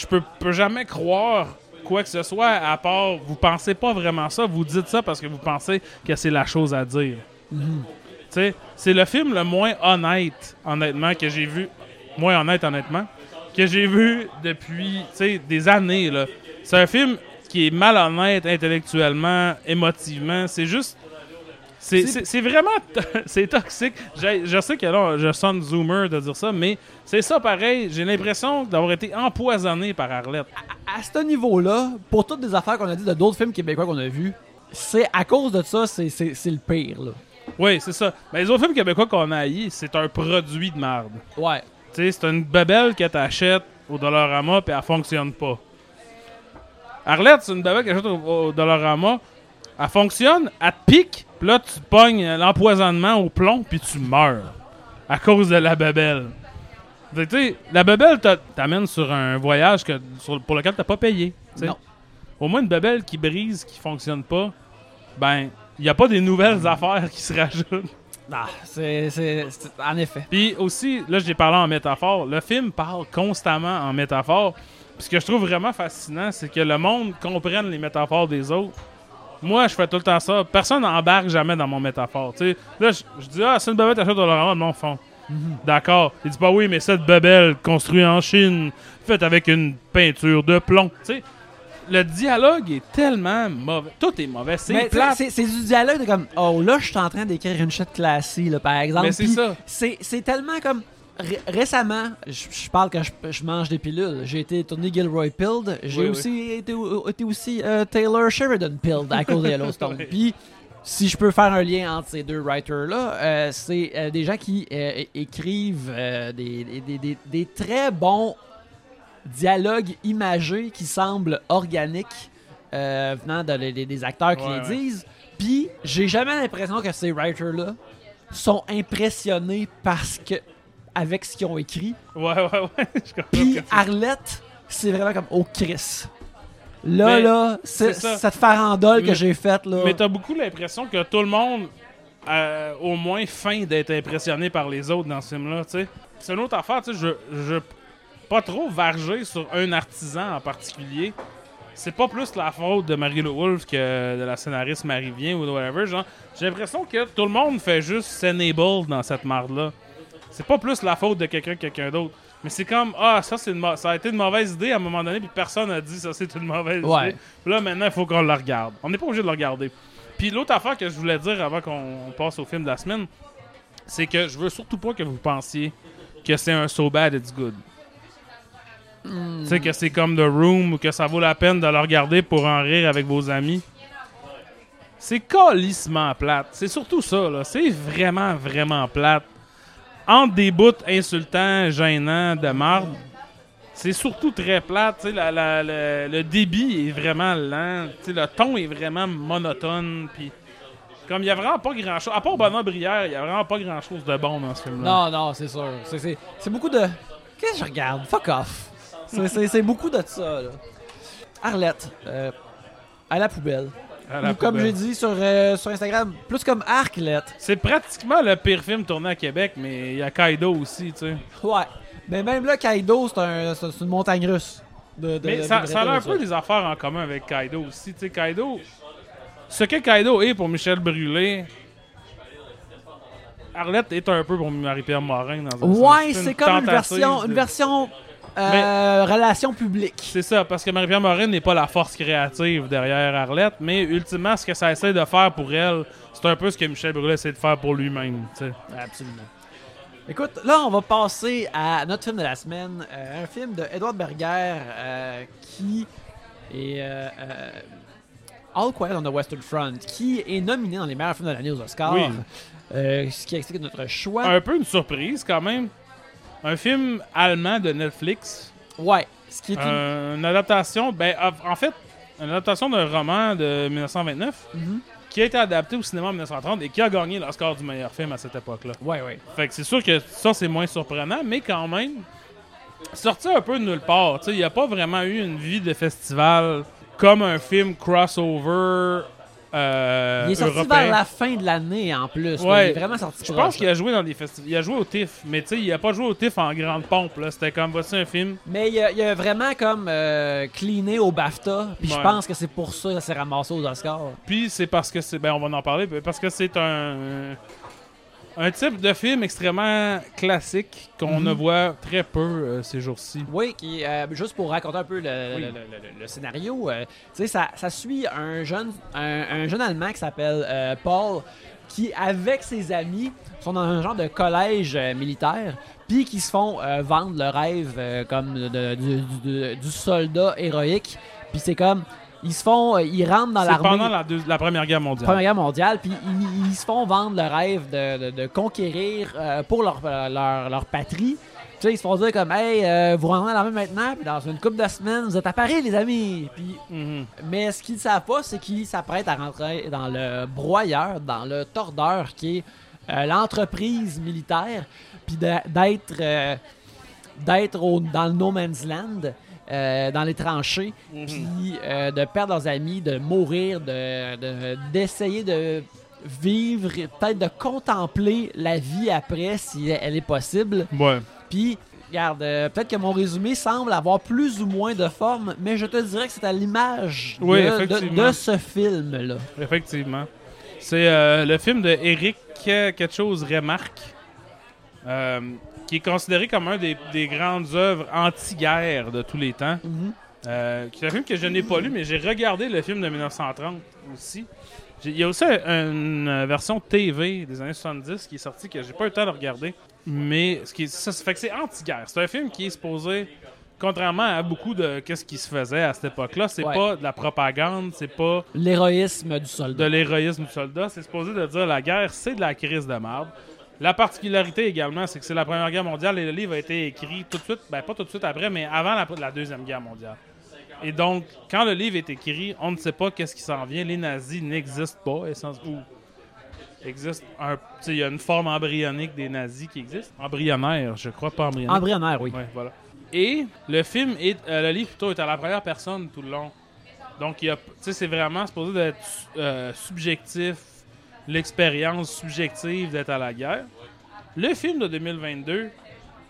je peux, peux jamais croire quoi que ce soit, à part vous pensez pas vraiment ça, vous dites ça parce que vous pensez que c'est la chose à dire. C'est le film le moins honnête, honnêtement, que j'ai vu. Moins honnête, honnêtement, que j'ai vu depuis des années. C'est un film qui est malhonnête intellectuellement, émotivement. C'est juste. C'est- vraiment. (laughs) c'est toxique. Je sais que là, je sonne zoomer de dire ça, mais c'est ça pareil. J'ai l'impression d'avoir été empoisonné par Arlette. à ce niveau-là, pour toutes les affaires qu'on a dit de d'autres films québécois qu'on a vus, c'est à cause de ça, c'est- le pire, là. Oui, c'est ça. Mais les autres films québécois qu'on a haïs, c'est un produit de merde. Ouais. Tu sais, c'est une babelle que t'achètes au Dollarama puis elle fonctionne pas. Arlette, c'est une babelle que t'achètes au, au Dollarama. Elle fonctionne, elle te pique, puis là, tu pognes l'empoisonnement au plomb puis tu meurs. À cause de la babelle. Tu sais, la babelle t'a- t'amène sur un voyage que, sur- pour lequel t'as pas payé. Non. Au moins, une babelle qui brise, qui fonctionne pas, ben, il n'y a pas des nouvelles affaires qui se rajoutent. Ah, c'est. c'est- c'est- En effet. Puis aussi, là, j'ai parlé en métaphore. Le film parle constamment en métaphore. Puis ce que je trouve vraiment fascinant, c'est que le monde comprenne les métaphores des autres. Moi, je fais tout le temps ça. Personne n'embarque jamais dans mon métaphore. Là, je, dis, ah, c'est une bebelle, t'achètes dans le mon fond. D'accord. Il dit pas oui, mais cette bebelle construite en Chine, faite avec une peinture de plomb. Le dialogue est tellement mauvais. Tout est mauvais. C'est c'est du dialogue de comme oh là je suis en train d'écrire une shot classée là par exemple. Mais c'est ça. C'est tellement comme ré- récemment, je, je parle quand je, je mange des pilules. J'ai été tourné Gilroy Pilled. J'ai Oui, oui. aussi été, été aussi euh, Taylor Sheridan Pilled à cause de (laughs) Yellowstone. Oui. Puis si je peux faire un lien entre ces deux writers-là, euh, c'est euh, des gens qui écrivent des, des- des- des- des très bons dialogues imagés qui semblent organiques venant de- des- des acteurs qui Ouais, les ouais. disent. Puis j'ai jamais l'impression que ces writers-là sont impressionnés parce que avec ce qu'ils ont écrit. Ouais, ouais, ouais. (laughs) Je comprends Puis Arlette, c'est vraiment comme oh Chris. Là Mais là, c'est- cette farandole que j'ai faite là. Mais t'as beaucoup l'impression que tout le monde a au moins faim d'être impressionné par les autres dans ce film-là, tu sais. C'est une autre affaire, tu sais, je, je pas trop varger sur un artisan en particulier. C'est pas plus la faute de Marie-Lou Wolfe que de la scénariste Marie Vien ou whatever, genre. J'ai l'impression que tout le monde fait juste s'enable dans cette marde-là. C'est pas plus la faute de quelqu'un que quelqu'un d'autre. Mais c'est comme, ah, ça, c'est ça a été une mauvaise idée à un moment donné, puis personne n'a dit ça, c'est une mauvaise Ouais. idée. Puis là, maintenant, il faut qu'on le regarde. On n'est pas obligé de le regarder. Puis l'autre affaire que je voulais dire avant qu'on on passe au film de la semaine, c'est que je veux surtout pas que vous pensiez que c'est un so bad it's good. Hmm. Tu sais, que c'est comme The Room ou que ça vaut la peine de le regarder pour en rire avec vos amis. C'est calissement plate. C'est surtout ça, là. C'est vraiment, vraiment plate. Entre des bouts insultants, gênants, de marde, c'est surtout très la- le, débit est vraiment lent. Le ton est vraiment monotone. Comme il y a vraiment pas grand chose. À part Benoît Brière, il y a vraiment pas grand chose de bon dans ce film-là. Non, non, c'est sûr. C'est- beaucoup de. Qu'est-ce que je regarde? Fuck off. C'est beaucoup de ça, là. Arlette, euh, à la poubelle. Ou comme j'ai dit sur, euh, sur Instagram, plus comme Arclette. C'est pratiquement le pire film tourné à Québec, mais il y a Kaido aussi, tu sais. Ouais. Mais même là, Kaido, c'est un- une montagne russe. De, de- Mais de- ça, ça a un peu des affaires en commun avec Kaido aussi. Tu sais, Kaido. Ce que Kaido est pour Michel Brûlé, Arlette est un peu pour Marie-Pierre Morin dans un. Ouais, c'est comme une version, de- une version euh, relation publique. C'est ça, parce que Marie-Pierre Morin n'est pas la force créative derrière Arlette, mais ultimement, ce que ça essaie de faire pour elle, c'est un peu ce que Michel Brûlé essaie de faire pour lui-même. Absolument. Écoute, là, on va passer à notre film de la semaine. euh, un film de Edward Berger euh, qui est All Quiet on the Western Front, qui est nominé dans les meilleurs films de l'année aux Oscars. Oui. Ce qui explique notre choix. Un peu une surprise quand même. Un film allemand de Netflix. Ouais. Ce qui est une. Euh, une adaptation, ben, en fait, une adaptation d'un roman de 1929 Mhm. qui a été adapté au cinéma en 1930 et qui a gagné l'Oscar du meilleur film à cette époque-là. Ouais, ouais. Fait que c'est sûr que ça, c'est moins surprenant, mais quand même, sorti un peu de nulle part. Tu sais, Il n'y a pas vraiment eu une vie de festival comme un film crossover euh, Il est sorti européen. vers la fin de l'année en plus. Ouais. Il est vraiment sorti Je pense qu'il a joué dans des festivals. Il a joué au TIFF, mais tu sais, il a pas joué au TIFF en grande pompe. là. C'était comme, voici un film. Mais il a, il a vraiment comme euh, cleané au BAFTA. Puis je pense que c'est pour ça qu'il s'est ramassé aux Oscars. Puis c'est parce que c'est. Ben, on va en parler. Parce que c'est un. Un type de film extrêmement classique qu'on Mhm. ne voit très peu euh, ces jours-ci. Oui, qui, euh, juste pour raconter un peu le, Oui. le- le- le- le scénario, euh, tu sais, ça, ça suit un jeune, un, un jeune Allemand qui s'appelle Paul, qui, avec ses amis, sont dans un genre de collège militaire, puis qui se font vendre le rêve comme de- de- du, du- du soldat héroïque. Puis c'est comme, ils se font, euh, ils rentrent dans l'armée. pendant la, deux- la Première Guerre mondiale. Première Guerre mondiale, puis ils, ils se font vendre le rêve de, de- de conquérir euh, pour leur, leur, leur patrie. Tu sais, ils se font dire comme, hey, euh, vous rentrez dans l'armée maintenant, puis dans une couple de semaines, vous êtes à Paris, les amis. Puis, Mhm. mais ce qu'ils ne savent pas, c'est qu'ils s'apprêtent à rentrer dans le broyeur, dans le tordeur, qui est euh, l'entreprise militaire, puis d'être euh, d'être dans le no man's land. Euh, dans les tranchées, Mhm. puis euh, de perdre leurs amis, de mourir, de de- d'essayer de, vivre, peut-être de contempler la vie après si elle est possible. Ouais. Puis, regarde, euh, peut-être que mon résumé semble avoir plus ou moins de forme, mais je te dirais que c'est à l'image de, Oui, de- effectivement. de ce film-là. Effectivement. C'est euh, le film de Eric quelque chose Remarque, euh, qui est considéré comme un des, des grandes œuvres anti-guerre de tous les temps. Mhm. Euh, c'est un film que je n'ai pas lu, mais j'ai regardé le film de 1930 aussi. Il y a aussi un- une version TV des années 70 qui est sortie que j'ai pas eu le temps de regarder. Mais ce qui est- ça, fait que c'est anti-guerre. C'est un film qui est supposé, contrairement à beaucoup de qu'est-ce qui se faisait à cette époque-là, c'est Ouais. pas de la propagande, c'est pas L'héroïsme du de soldat. l'héroïsme du soldat. C'est supposé de dire la guerre, c'est de la crise de marde. La particularité également, c'est que c'est la Première Guerre mondiale et le livre a été écrit tout de suite, ben pas tout de suite après, mais avant la, la Deuxième Guerre mondiale. Et donc, quand le livre est écrit, on ne sait pas qu'est-ce qui s'en vient. Les nazis n'existent pas, ou existe un, il y a une forme embryonique des nazis qui existe. Embryonnaire, je crois pas embryonnaire. Embryonnaire, oui. Ouais, voilà. Et le film est, euh, le livre plutôt est à la première personne tout le long. Donc il c'est vraiment supposé d'être euh, subjectif, l'expérience subjective d'être à la guerre. Le film de 2022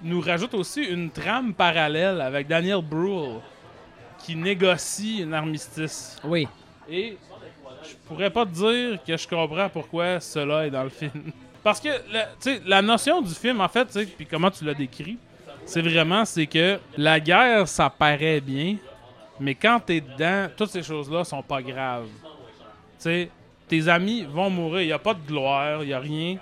nous rajoute aussi une trame parallèle avec Daniel Bruhl qui négocie un armistice. Oui. Et je pourrais pas te dire que je comprends pourquoi cela est dans le film. (laughs) Parce que la, tu sais, la notion du film, en fait, puis comment tu l'as décrit, c'est vraiment c'est que la guerre, ça paraît bien, mais quand t'es dedans, toutes ces choses-là sont pas graves. Tu sais, tes amis vont mourir, il y a pas de gloire, il y a rien.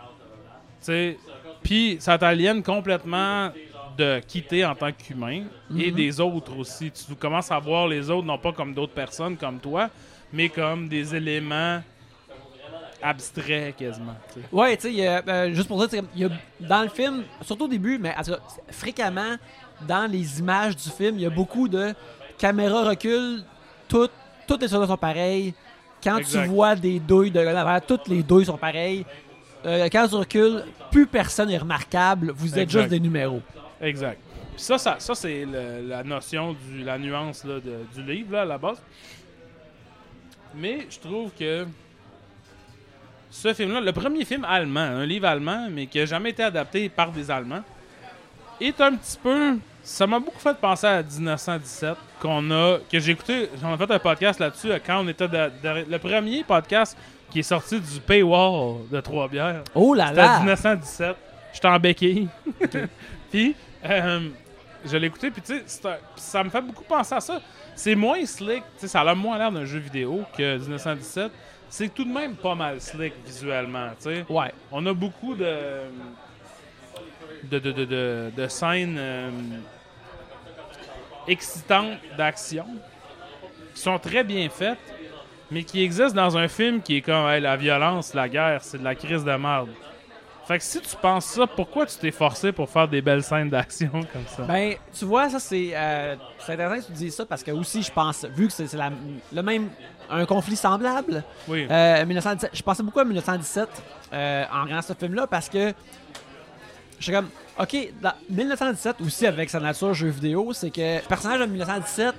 Puis ça t'aliène complètement de quitter en tant qu'humain et des autres aussi. Tu commences à voir les autres non pas comme d'autres personnes comme toi, mais comme des éléments abstraits quasiment. tu sais. Ouais, tu sais, euh, juste pour dire, y a, dans le film, surtout au début, mais tout cas, fréquemment, dans les images du film, il y a beaucoup de caméra recul, toutes, toutes les soldats sont pareilles. Quand Exact. tu vois des douilles de l'avant, toutes les douilles sont pareilles. Euh, quand tu recules, plus personne est remarquable, vous êtes Exact. juste des numéros. Exact. Puis ça, ça, ça c'est la notion, du, la nuance là, de- du livre là, à la base. Mais je trouve que ce film-là, le premier film allemand, un livre allemand, mais qui n'a jamais été adapté par des Allemands, est un petit peu. Ça m'a beaucoup fait penser à 1917 qu'on a, que j'ai écouté. J'en ai fait un podcast là-dessus quand on était de- de- le premier podcast qui est sorti du paywall de Trois-Bières. Oh là là! 1917. J'étais en béquille. (laughs) (laughs) puis, euh, je l'ai écouté, puis tu sais, ça me fait beaucoup penser à ça. C'est moins slick, tu sais, ça a moins l'air d'un jeu vidéo que 1917. C'est tout de même pas mal slick visuellement, tu sais. Ouais. On a beaucoup de. de, de, de, de- de scènes euh, excitantes d'action qui sont très bien faites, mais qui existent dans un film qui est comme hey, la violence, la guerre, c'est de la crise de merde. Fait que si tu penses ça, pourquoi tu t'es forcé pour faire des belles scènes d'action (laughs) comme ça? Ben, tu vois, ça, c'est euh, c'est intéressant que tu dises ça parce que aussi, je pense, vu que c'est le même, un conflit semblable, oui. Euh, 1917, je pensais beaucoup à 1917 euh, en regardant ce film-là parce que je suis comme, ok, dans 1917 aussi avec sa nature jeu vidéo, c'est que le personnage de 1917,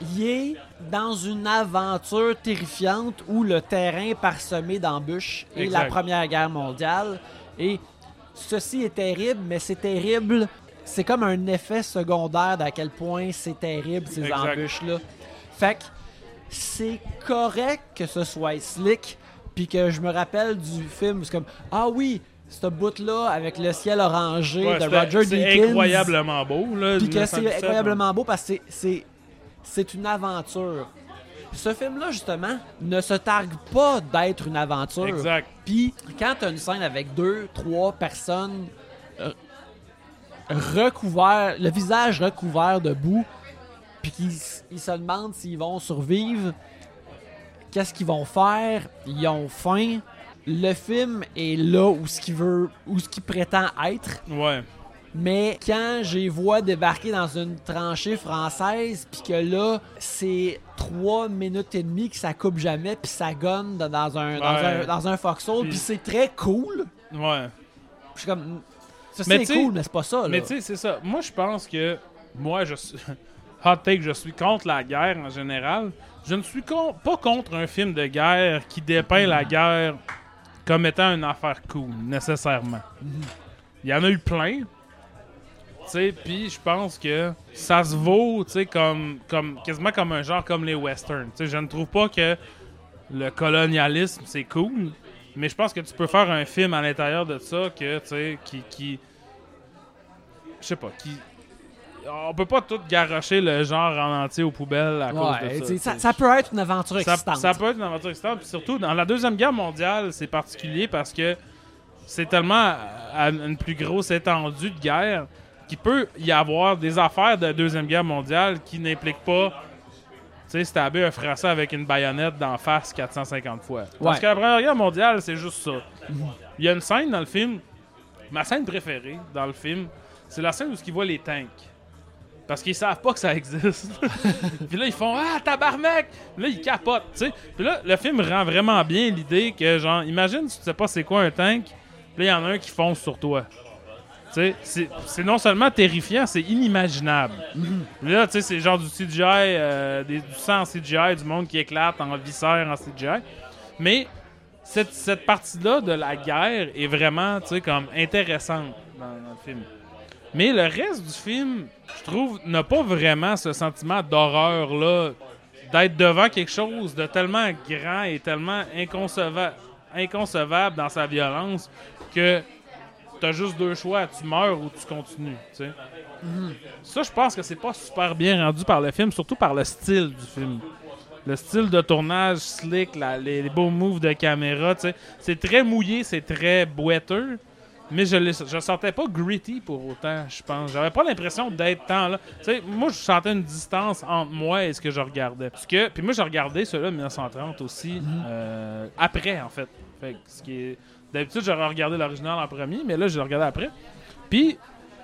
il est dans une aventure terrifiante où le terrain est parsemé d'embûches et la Première Guerre mondiale. Et ceci est terrible, mais c'est terrible. C'est comme un effet secondaire d'à quel point c'est terrible ces embûches-là. Fait que c'est correct que ce soit slick, puis que je me rappelle du film, c'est comme ah oui, ce bout-là avec le ciel orangé Ouais, de Roger c'est Deakins, incroyablement beau. Là, puis que c'est 1917, incroyablement beau parce que c'est- c'est c'est une aventure. Ce film-là justement ne se targue pas d'être une aventure. Exact. Puis quand t'as une scène avec deux, trois personnes euh, recouvertes, le visage recouvert de boue, puis qu'ils se demandent s'ils vont survivre, qu'est-ce qu'ils vont faire, ils ont faim. Le film est là où ce qu'il veut, où ce qu'il prétend être. Ouais. Mais quand j'ai vois débarquer dans une tranchée française, puis que là, c'est trois minutes et demie que ça coupe jamais, puis ça gonne dans un, dans Ouais. un, dans un foxhole, Puis- c'est très cool. Ouais. Je suis comme. Ça, c'est cool, mais c'est pas ça. Là. Mais tu sais, c'est ça. Moi, je pense que moi, je suis. (laughs) Hot take, je suis contre la guerre en général. Je ne suis con- pas contre un film de guerre qui dépeint la guerre comme étant une affaire cool, nécessairement. Il y en a eu plein. Puis je pense que ça se vaut, comme, comme, quasiment comme un genre comme les westerns. Je ne trouve pas que le colonialisme, c'est cool, mais je pense que tu peux faire un film à l'intérieur de ça que, qui, qui, je sais pas, qui on peut pas tout garrocher le genre en entier aux poubelles à Ouais, cause de ça. ça, ça peut être une aventure excitante. ça peut être une aventure excitante. Puis surtout, dans la Deuxième Guerre mondiale, c'est particulier parce que c'est tellement à une plus grosse étendue de guerre qu'il peut y avoir des affaires de la Deuxième Guerre mondiale qui n'impliquent pas, tu sais, stabber un Français avec une baïonnette d'en face 450 fois. Parce Ouais. que la Première Guerre mondiale, c'est juste ça. Il y a une scène dans le film, ma scène préférée dans le film, c'est la scène où ils voient les tanks. Parce qu'ils savent pas que ça existe. (laughs) Puis là, ils font Ah, tabarnak! Là, ils capotent, tu sais. Puis là, le film rend vraiment bien l'idée que, genre, imagine si tu sais pas c'est quoi un tank, puis là, il y en a un qui fonce sur toi. Tu sais, c'est- non seulement terrifiant, c'est inimaginable. Puis Là, tu sais, c'est genre du CGI, euh, des- du sang en CGI, du monde qui éclate en viscère en CGI. Mais cette, cette partie-là de la guerre est vraiment, tu sais, comme intéressante dans, dans le film. Mais le reste du film, je trouve, n'a pas vraiment ce sentiment d'horreur-là, d'être devant quelque chose de tellement grand et tellement inconcevable, inconcevable dans sa violence que t'as juste deux choix, tu meurs ou tu continues, tu sais. Ça, je pense que c'est pas super bien rendu par le film, surtout par le style du film. Le style de tournage slick, la- les, les beaux moves de caméra, tu sais. C'est très mouillé, c'est très boiteux. Mais je ne sentais pas gritty pour autant, je pense. J'avais pas l'impression d'être tant là. Moi, je sentais une distance entre moi et ce que je regardais. Parce que, puis moi, j'ai regardé celui-là de 1930 aussi, euh, après, en fait. Fait que ce qui est... D'habitude, j'aurais regardé l'original en premier, mais là, je l'ai regardé après. Puis,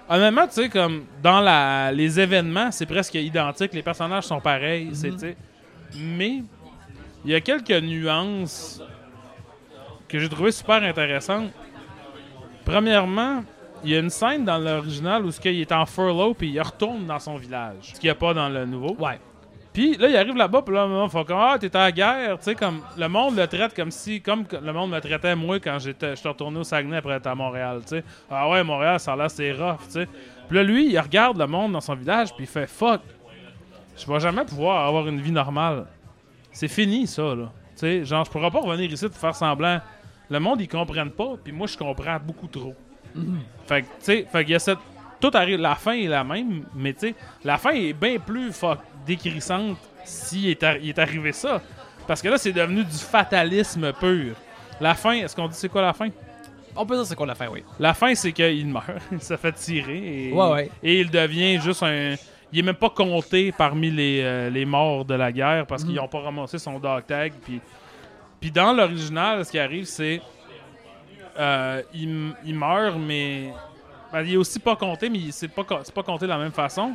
honnêtement, tu sais, comme dans la, les événements, c'est presque identique. Les personnages sont pareils, tu sais. Mais, il y a quelques nuances que j'ai trouvé super intéressantes. Premièrement, il y a une scène dans l'original où ce qu'il est en furlough puis il retourne dans son village. Ce qu'il n'y a pas dans le nouveau. Ouais. Puis là, il arrive là-bas, puis là, ils font comme Ah, t'es à la guerre. Tu sais, comme le monde le traite comme si, comme le monde me traitait moi quand j'étais, j'étais retourné au Saguenay après être à Montréal. Tu sais, ah ouais, Montréal, ça a l'air, c'est rough. Tu sais. Puis là, lui, il regarde le monde dans son village, puis il fait Fuck, je vais jamais pouvoir avoir une vie normale. C'est fini, ça, là. Tu sais, genre, je pourrais pas revenir ici pour faire semblant. Le monde, ils comprennent pas, puis moi, je comprends beaucoup trop. Fait que, tu sais, fait qu'il y a cette. Tout arrive, la fin est la même, mais tu sais, la fin est bien plus fuck, décrissante s'il est, arri- est arrivé ça. Parce que là, c'est devenu du fatalisme pur. La fin, est-ce qu'on dit c'est quoi la fin? On peut dire c'est qu'on l'a fait, oui. La fin, c'est qu'il meurt, (laughs) il se fait tirer et, Ouais, ouais. et il devient juste un. Il est même pas compté parmi les, euh, les morts de la guerre parce qu'ils ont pas ramassé son dog tag. Puis, puis dans l'original, ce qui arrive, c'est. euh, il, il meurt, mais. ben, il est aussi pas compté, mais c'est pas, pas compté de la même façon.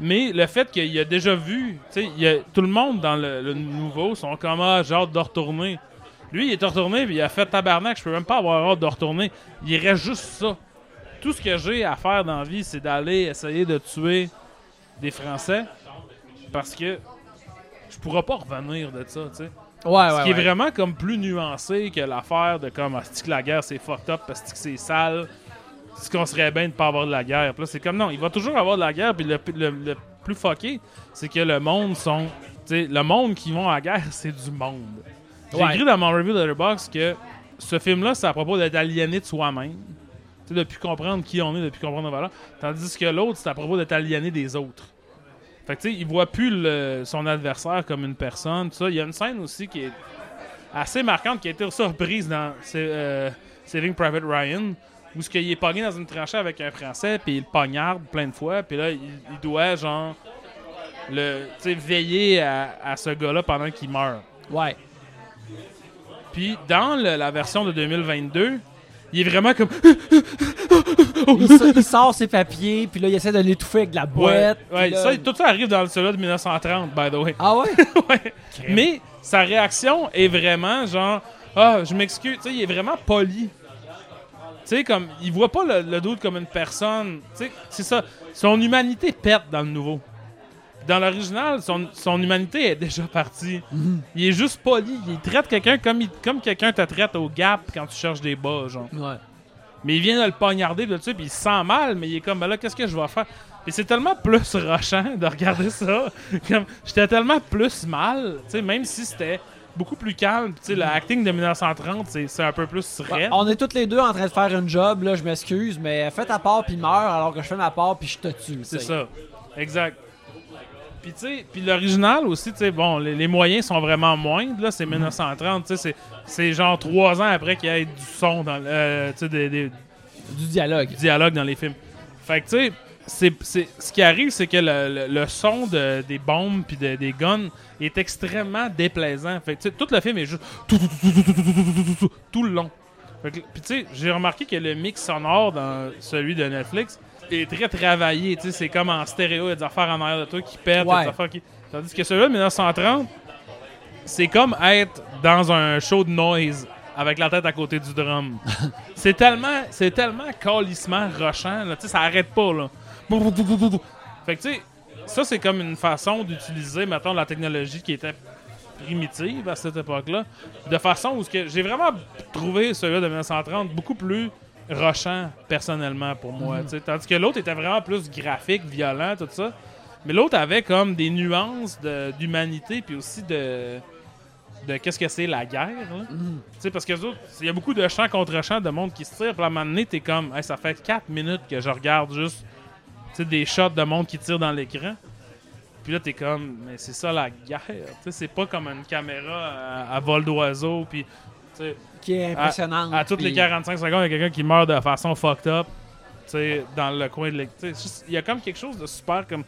Mais le fait qu'il a déjà vu, il a- tout le monde dans le, le nouveau sont comme ah, j'ai hâte de retourner. Lui, il est retourné, puis il a fait tabarnak, je peux même pas avoir hâte de retourner. Il reste juste ça. Tout ce que j'ai à faire dans la vie, c'est d'aller essayer de tuer des Français parce que je pourrais pas revenir de ça, tu sais. Ouais, Ce qui est vraiment comme plus nuancé que l'affaire de comme, ah, que la guerre c'est fucked up parce que c'est sale. Ce qu'on serait bien de pas avoir de la guerre. Puis là, c'est comme non, il va toujours avoir de la guerre. Puis le, le- le plus fucké, c'est que le monde sont. le monde qui vont à la guerre, c'est du monde. J'ai écrit dans mon review de Letterboxd que ce film-là, c'est à propos d'être aliéné de soi-même. Tu sais, de plus comprendre qui on est, de plus comprendre nos valeurs. Tandis que l'autre, c'est à propos d'être aliéné des autres. Fait que tu sais, il voit plus le- son adversaire comme une personne. tout ça. Il y a une scène aussi qui est assez marquante, qui a été aussi reprise dans euh, Saving Private Ryan, où ce qu'il est pogné dans une tranchée avec un Français, puis il le poignarde plein de fois, puis là, il, il doit, genre, le, veiller à, à ce gars-là pendant qu'il meurt. Ouais. Puis dans le- la version de 2022, il est vraiment comme... il, so- il sort ses papiers, puis là, il essaie de l'étouffer avec de la boîte. ouais, là- ça, tout ça arrive dans celui-là de 1930, by the way. Ah ouais? (laughs) Ouais. Mais sa réaction est vraiment genre ah je m'excuse tu sais il est vraiment poli tu sais comme il voit pas le, le doute comme une personne tu sais c'est ça son humanité pète dans le nouveau dans l'original son, son humanité est déjà partie il est juste poli il traite quelqu'un comme il- comme quelqu'un te traite au gap quand tu cherches des bas genre Ouais. Mais il vient de le poignarder de dessus puis il se sent mal mais il est comme ben là qu'est-ce que je vais faire? Et c'est tellement plus (laughs) rochant de regarder ça comme j'étais tellement plus mal même si c'était beaucoup plus calme. Tu sais, le acting de 1930, c'est un peu plus raide. on est tous les deux en train de faire une job, là, je m'excuse, mais fais ta part puis meurs alors que je fais ma part puis je te tue. C'est ça. Exact. Puis, tu sais, puis l'original aussi, tu sais, bon, les, moyens sont vraiment moindres, là, c'est 1930, tu sais, c'est genre trois ans après qu'il y ait du son dans, euh, du dialogue. dialogue dans les films. Fait que, tu sais, c'est, c'est, ce qui arrive, c'est que le, son des bombes puis des guns est extrêmement déplaisant. Fait que, tout le film est juste tout, le long. Puis tu j'ai remarqué que le mix sonore dans celui de Netflix est très travaillé. Tu sais, c'est comme en stéréo, il y a des affaires en arrière de toi qui pètent, Ouais. des affaires qui... Tandis que celui-là de 1930, c'est comme être dans un show de noise avec la tête à côté du drum. (laughs) c'est tellement, c'est tellement calissement rushant, là. Tu sais, ça arrête pas, là. Fait que, tu sais, ça, c'est comme une façon d'utiliser, mettons, la technologie qui était primitive à cette époque-là, de façon où j'ai vraiment trouvé celui-là de 1930 beaucoup plus rushant, personnellement, pour moi. sais. Tandis que l'autre était vraiment plus graphique, violent, tout ça. Mais l'autre avait comme des nuances de- d'humanité, puis aussi de de qu'est-ce que c'est la guerre. là. Tu sais, parce que les autres, il y a beaucoup de champs contre champs de monde qui se tire. Puis à un moment donné, t'es comme, Hey, ça fait 4 minutes que je regarde juste des shots de monde qui tire dans l'écran. Puis là, t'es comme, mais c'est ça la guerre. Tu sais, c'est pas comme une caméra à, à vol d'oiseau. Puis, Qui est impressionnante. à toutes les puis- 45 secondes, il y a quelqu'un qui meurt de façon fucked up. tu sais, dans le coin de Il y a comme quelque chose de super comme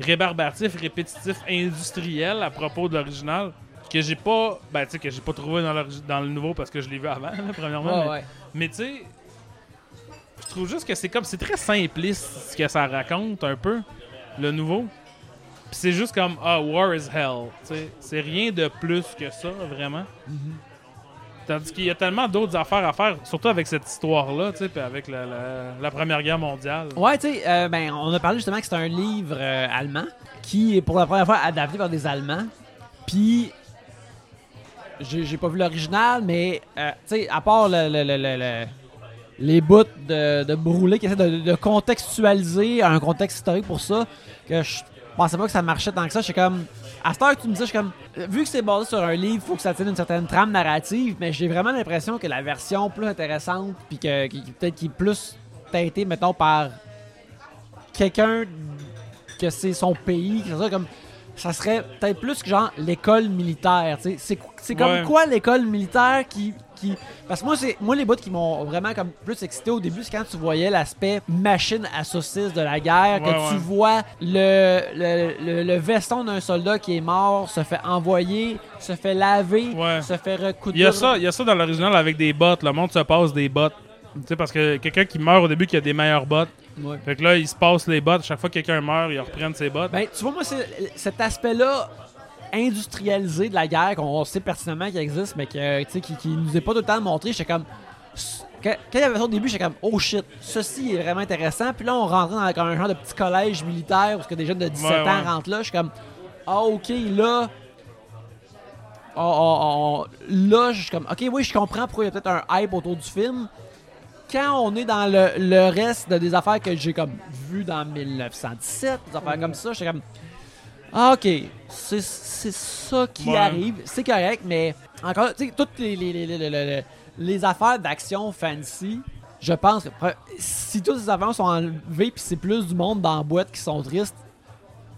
rébarbatif, répétitif, industriel à propos de l'original que j'ai pas ben tu sais que j'ai pas trouvé dans, le nouveau parce que je l'ai vu avant là, (laughs) premièrement Ouais, mais, ouais. mais tu sais je trouve juste que c'est comme c'est très simpliste ce que ça raconte un peu le nouveau puis c'est juste comme ah war is hell tu sais c'est rien de plus que ça vraiment Tandis qu'il y a tellement d'autres affaires à faire, surtout avec cette histoire-là, tu sais, avec la, la- la Première Guerre mondiale. Ouais, tu euh, ben, on a parlé justement que c'est un livre euh, allemand qui est pour la première fois adapté par des Allemands. Puis, j'ai pas vu l'original, mais euh, à part le, le- le- le- le- les bouts de, de brûlé qui essaient de, contextualiser un contexte historique pour ça, que je pensais pas que ça marchait tant que ça. J'étais comme. À cette heure tu me dis, je suis comme. Vu que c'est basé sur un livre, faut que ça tienne une certaine trame narrative, mais j'ai vraiment l'impression que la version plus intéressante, puis que, peut-être qui est plus teintée, mettons, par quelqu'un que c'est son pays, que ça, comme. Ça serait peut-être plus que genre l'école militaire, tu. C'est, c'est comme Ouais. quoi l'école militaire qui, qui. Parce que moi, c'est moi les bouts qui m'ont vraiment comme plus excité au début, c'est quand tu voyais l'aspect machine à saucisse de la guerre, que Ouais, tu ouais. vois le, le, le, le veston d'un soldat qui est mort, se fait envoyer, se fait laver, se fait recoudre. Il y a ça, il y a ça dans l'original avec des bottes. Le monde se passe des bottes. Tu sais, parce que quelqu'un qui meurt au début qui a des meilleures bottes. Ouais. Fait que là, il se passe les bottes. Chaque fois que quelqu'un meurt, ils reprennent ses bottes. Ben, tu vois, moi, c'est cet aspect-là industrialisé de la guerre qu'on sait pertinemment qu'il existe, mais que, tu sais, qui, qui nous est pas tout le temps montré. J'étais comme. Quand quand il y avait ça au début, j'étais comme, oh shit, ceci est vraiment intéressant. Puis là, on rentrait dans comme un genre de petit collège militaire où que des jeunes de 17 Ouais, ans ouais. rentrent là. Je suis comme, ah, ok, là. on- on- on- là, je suis comme, ok, oui, je comprends pourquoi il y a peut-être un hype autour du film. Quand on est dans le, le reste de des affaires que j'ai comme vu dans 1917, des affaires comme ça, j'étais comme, ah, ok, c'est ça qui Ouais. arrive, c'est correct, mais encore, tu sais, toutes les, les, les, les, les- les- les affaires d'action fancy, je pense que si toutes ces affaires sont enlevées puis c'est plus du monde dans la boîte qui sont tristes,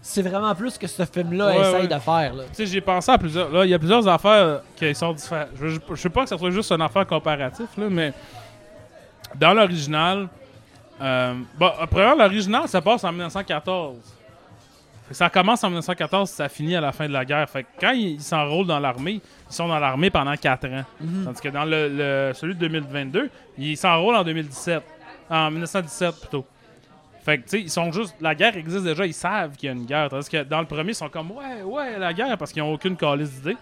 c'est vraiment plus que ce film-là Ouais, essaye ouais. de faire. Tu sais, j'ai pensé à plusieurs. Là, il y a plusieurs affaires qui sont différentes. Je, je, je sais pas que ça soit juste une affaire comparatif, là, mais dans l'original, euh, bon, premièrement, l'original, ça passe en 1914. Fait que Ça commence en 1914, ça finit à la fin de la guerre. Fait que quand ils s'enrôlent dans l'armée, ils sont dans l'armée pendant 4 ans. Tandis que dans le, le- celui de 2022, ils s'enrôlent en 2017. En 1917 plutôt. Fait que, tu sais, ils sont juste. La guerre existe déjà, ils savent qu'il y a une guerre. Tandis que dans le premier, ils sont comme, ouais, ouais, la guerre, parce qu'ils n'ont aucune calice d'idée.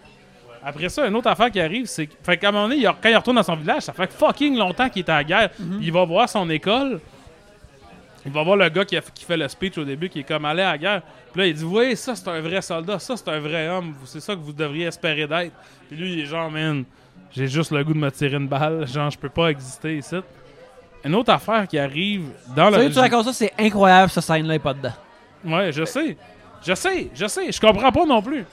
Après ça, une autre affaire qui arrive, c'est qu'à un moment donné, il- quand il retourne dans son village, ça fait fucking longtemps qu'il est à la guerre. Il va voir son école. Il va voir le gars qui, a- qui fait le speech au début, qui est comme allé à la guerre. Puis là, il dit Oui, ça, c'est un vrai soldat. Ça, c'est un vrai homme. C'est ça que vous devriez espérer d'être. Puis lui, il est genre, man, j'ai juste le goût de me tirer une balle. Genre, je peux pas exister ici. Une autre affaire qui arrive dans le. tu racontes ça, c'est incroyable, ce scène-là pas dedans. Ouais, je sais. Je sais, je sais. Je comprends pas non plus.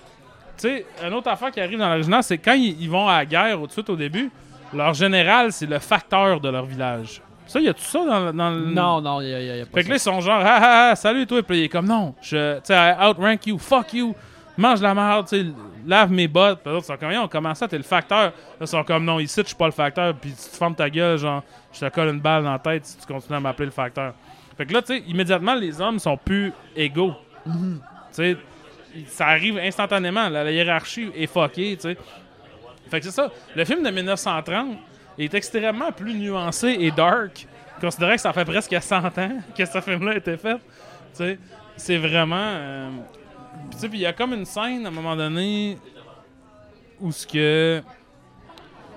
Sais, une autre affaire qui arrive dans l'original, c'est quand ils, ils vont à la guerre au, tout de suite au début, leur général, c'est le facteur de leur village. Ça, y a tout ça dans, dans le. Non, non, il y a, y a- a pas Fait que là, ils sont genre, ah ah ah, salut toi. Puis là, il est comme, non, je, tu sais, I outrank you, fuck you, mange la merde, tu sais, lave mes bottes. Puis l'autre, ils sont comme, on commence ça, t'es le facteur? Là, ils sont comme, non, ici, je suis pas le facteur. Puis tu te fermes ta gueule, genre, je te colle une balle dans la tête si tu continues à m'appeler le facteur. Fait que là, tu sais, immédiatement, les hommes sont plus égaux. Tu sais, ça arrive instantanément. La, la hiérarchie est fuckée, tu sais. Fait que c'est ça. Le film de 1930 est extrêmement plus nuancé et dark. Considérant que ça fait presque 100 ans (laughs) que ce film-là a été fait. Tu sais, c'est vraiment. euh, puis tu sais, puis il y a comme une scène à un moment donné où ce que.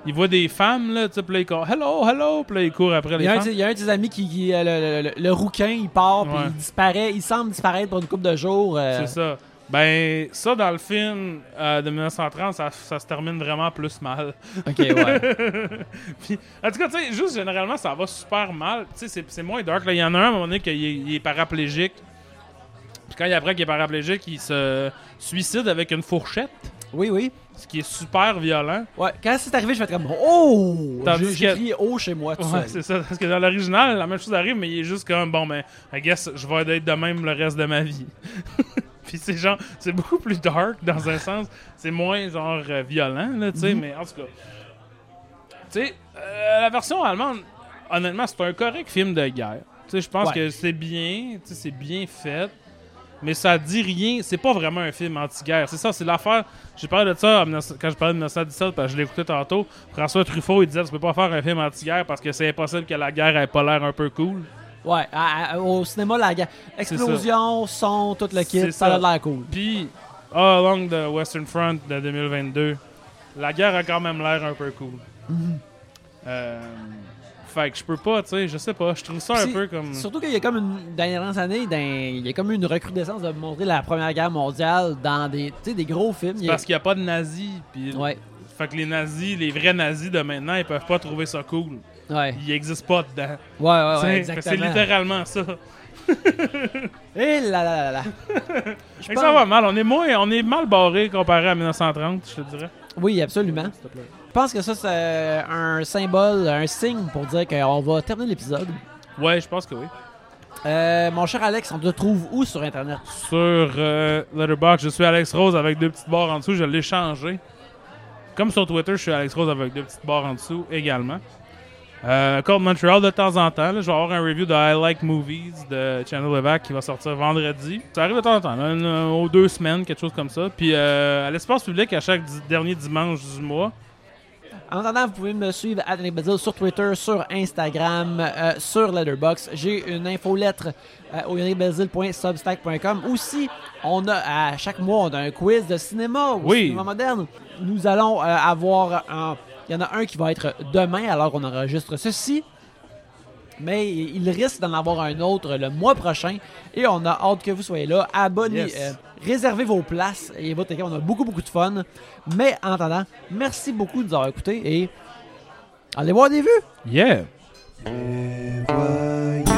Il voit des femmes, là, tu sais, puis là, il court, hello, hello, puis là, il court après les femmes. il y a un de ses amis qui, qui, euh, le, le- le- le rouquin, il part, puis Ouais. il disparaît, il semble disparaître pour une couple de jours. euh, C'est ça. Ben, ça, dans le film euh, de 1930, ça, ça se termine vraiment plus mal. Ok, ouais. (laughs) Puis, en tout cas, tu sais, juste généralement, ça va super mal. Tu sais, c'est- moins dark. là. Il y en a un à un moment donné qu'il est, paraplégique. Puis quand il apprend qu'il est paraplégique, il se suicide avec une fourchette, oui, oui. ce qui est super violent. Ouais, quand c'est arrivé, je fais comme Oh! J'ai crié haut chez moi tout Ouais, c'est ça. Parce que dans l'original, la même chose arrive, mais il est juste comme, bon, ben, I guess, je vais être de même le reste de ma vie. (laughs) Puis c'est genre, c'est beaucoup plus dark dans un sens. C'est moins, genre, euh, violent, là, tu sais, mais en tout cas. Tu sais, euh, la version allemande, honnêtement, c'est un correct film de guerre. Tu sais, je pense Ouais. que c'est bien, tu sais, c'est bien fait. Mais ça dit rien, c'est pas vraiment un film anti-guerre. C'est ça, c'est l'affaire. J'ai parlé de ça en 19 quand je parlais de 1917, parce que je l'ai écouté tantôt. François Truffaut, il disait Tu peux pas faire un film anti-guerre parce que c'est impossible que la guerre ait pas l'air un peu cool. Ouais, à- à- au cinéma, la guerre. Explosion, son, tout le kit, C'est ça a ça. l'air cool. Puis, All Along the Western Front de 2022, la guerre a quand même l'air un peu cool. Euh, fait que je peux pas, tu sais, je sais pas, je trouve ça un Puis peu comme. Surtout qu'il y a comme une, années, dans- il y a comme eu une recrudescence de montrer la Première Guerre mondiale dans des, tu sais, des gros films. Il y a- Parce qu'il n'y a pas de nazis. Puis, Ouais, Fait que les nazis, les vrais nazis de maintenant, ils peuvent pas trouver ça cool. Ouais, Ils existent pas dedans. ouais, ouais, ouais, exactement. C'est littéralement ça. (laughs) Et là là là là. (laughs) Je pense- ça va mal. On est, moins, on est mal barré comparé à 1930, je te dirais. Oui, absolument. Je pense que ça, c'est un symbole, un signe pour dire qu'on va terminer l'épisode. Ouais, je pense que oui. Euh, mon cher Alex, on te trouve où sur Internet? Sur euh, Letterboxd, je suis Alex Rose avec deux petites barres en dessous. Je l'ai changé. Comme sur Twitter, je suis Alex Rose avec deux petites barres en dessous également. Euh, Code Montreal de temps en temps. là, je vais avoir un review de I Like Movies de Channel Levac qui va sortir vendredi. Ça arrive de temps en temps, là, une, aux deux semaines, quelque chose comme ça. Puis euh, à l'espace public à chaque dernier dimanche du mois. En attendant, vous pouvez me suivre à Bazil sur Twitter, sur Instagram, euh, sur Letterboxd. J'ai une infolettre euh, au yannickbazil.substack.com. Aussi, on a à chaque mois on a un quiz de cinéma Oui. cinéma moderne. Nous allons euh, avoir un. Il y en a un qui va être demain alors qu'on enregistre ceci. Mais il risque d'en avoir un autre le mois prochain. Et on a hâte que vous soyez là. Abonnez, Yes. euh, réservez vos places. Et votre on a beaucoup, beaucoup de fun. Mais en attendant, merci beaucoup de nous avoir écoutés. Et allez voir des vues. Yeah! Et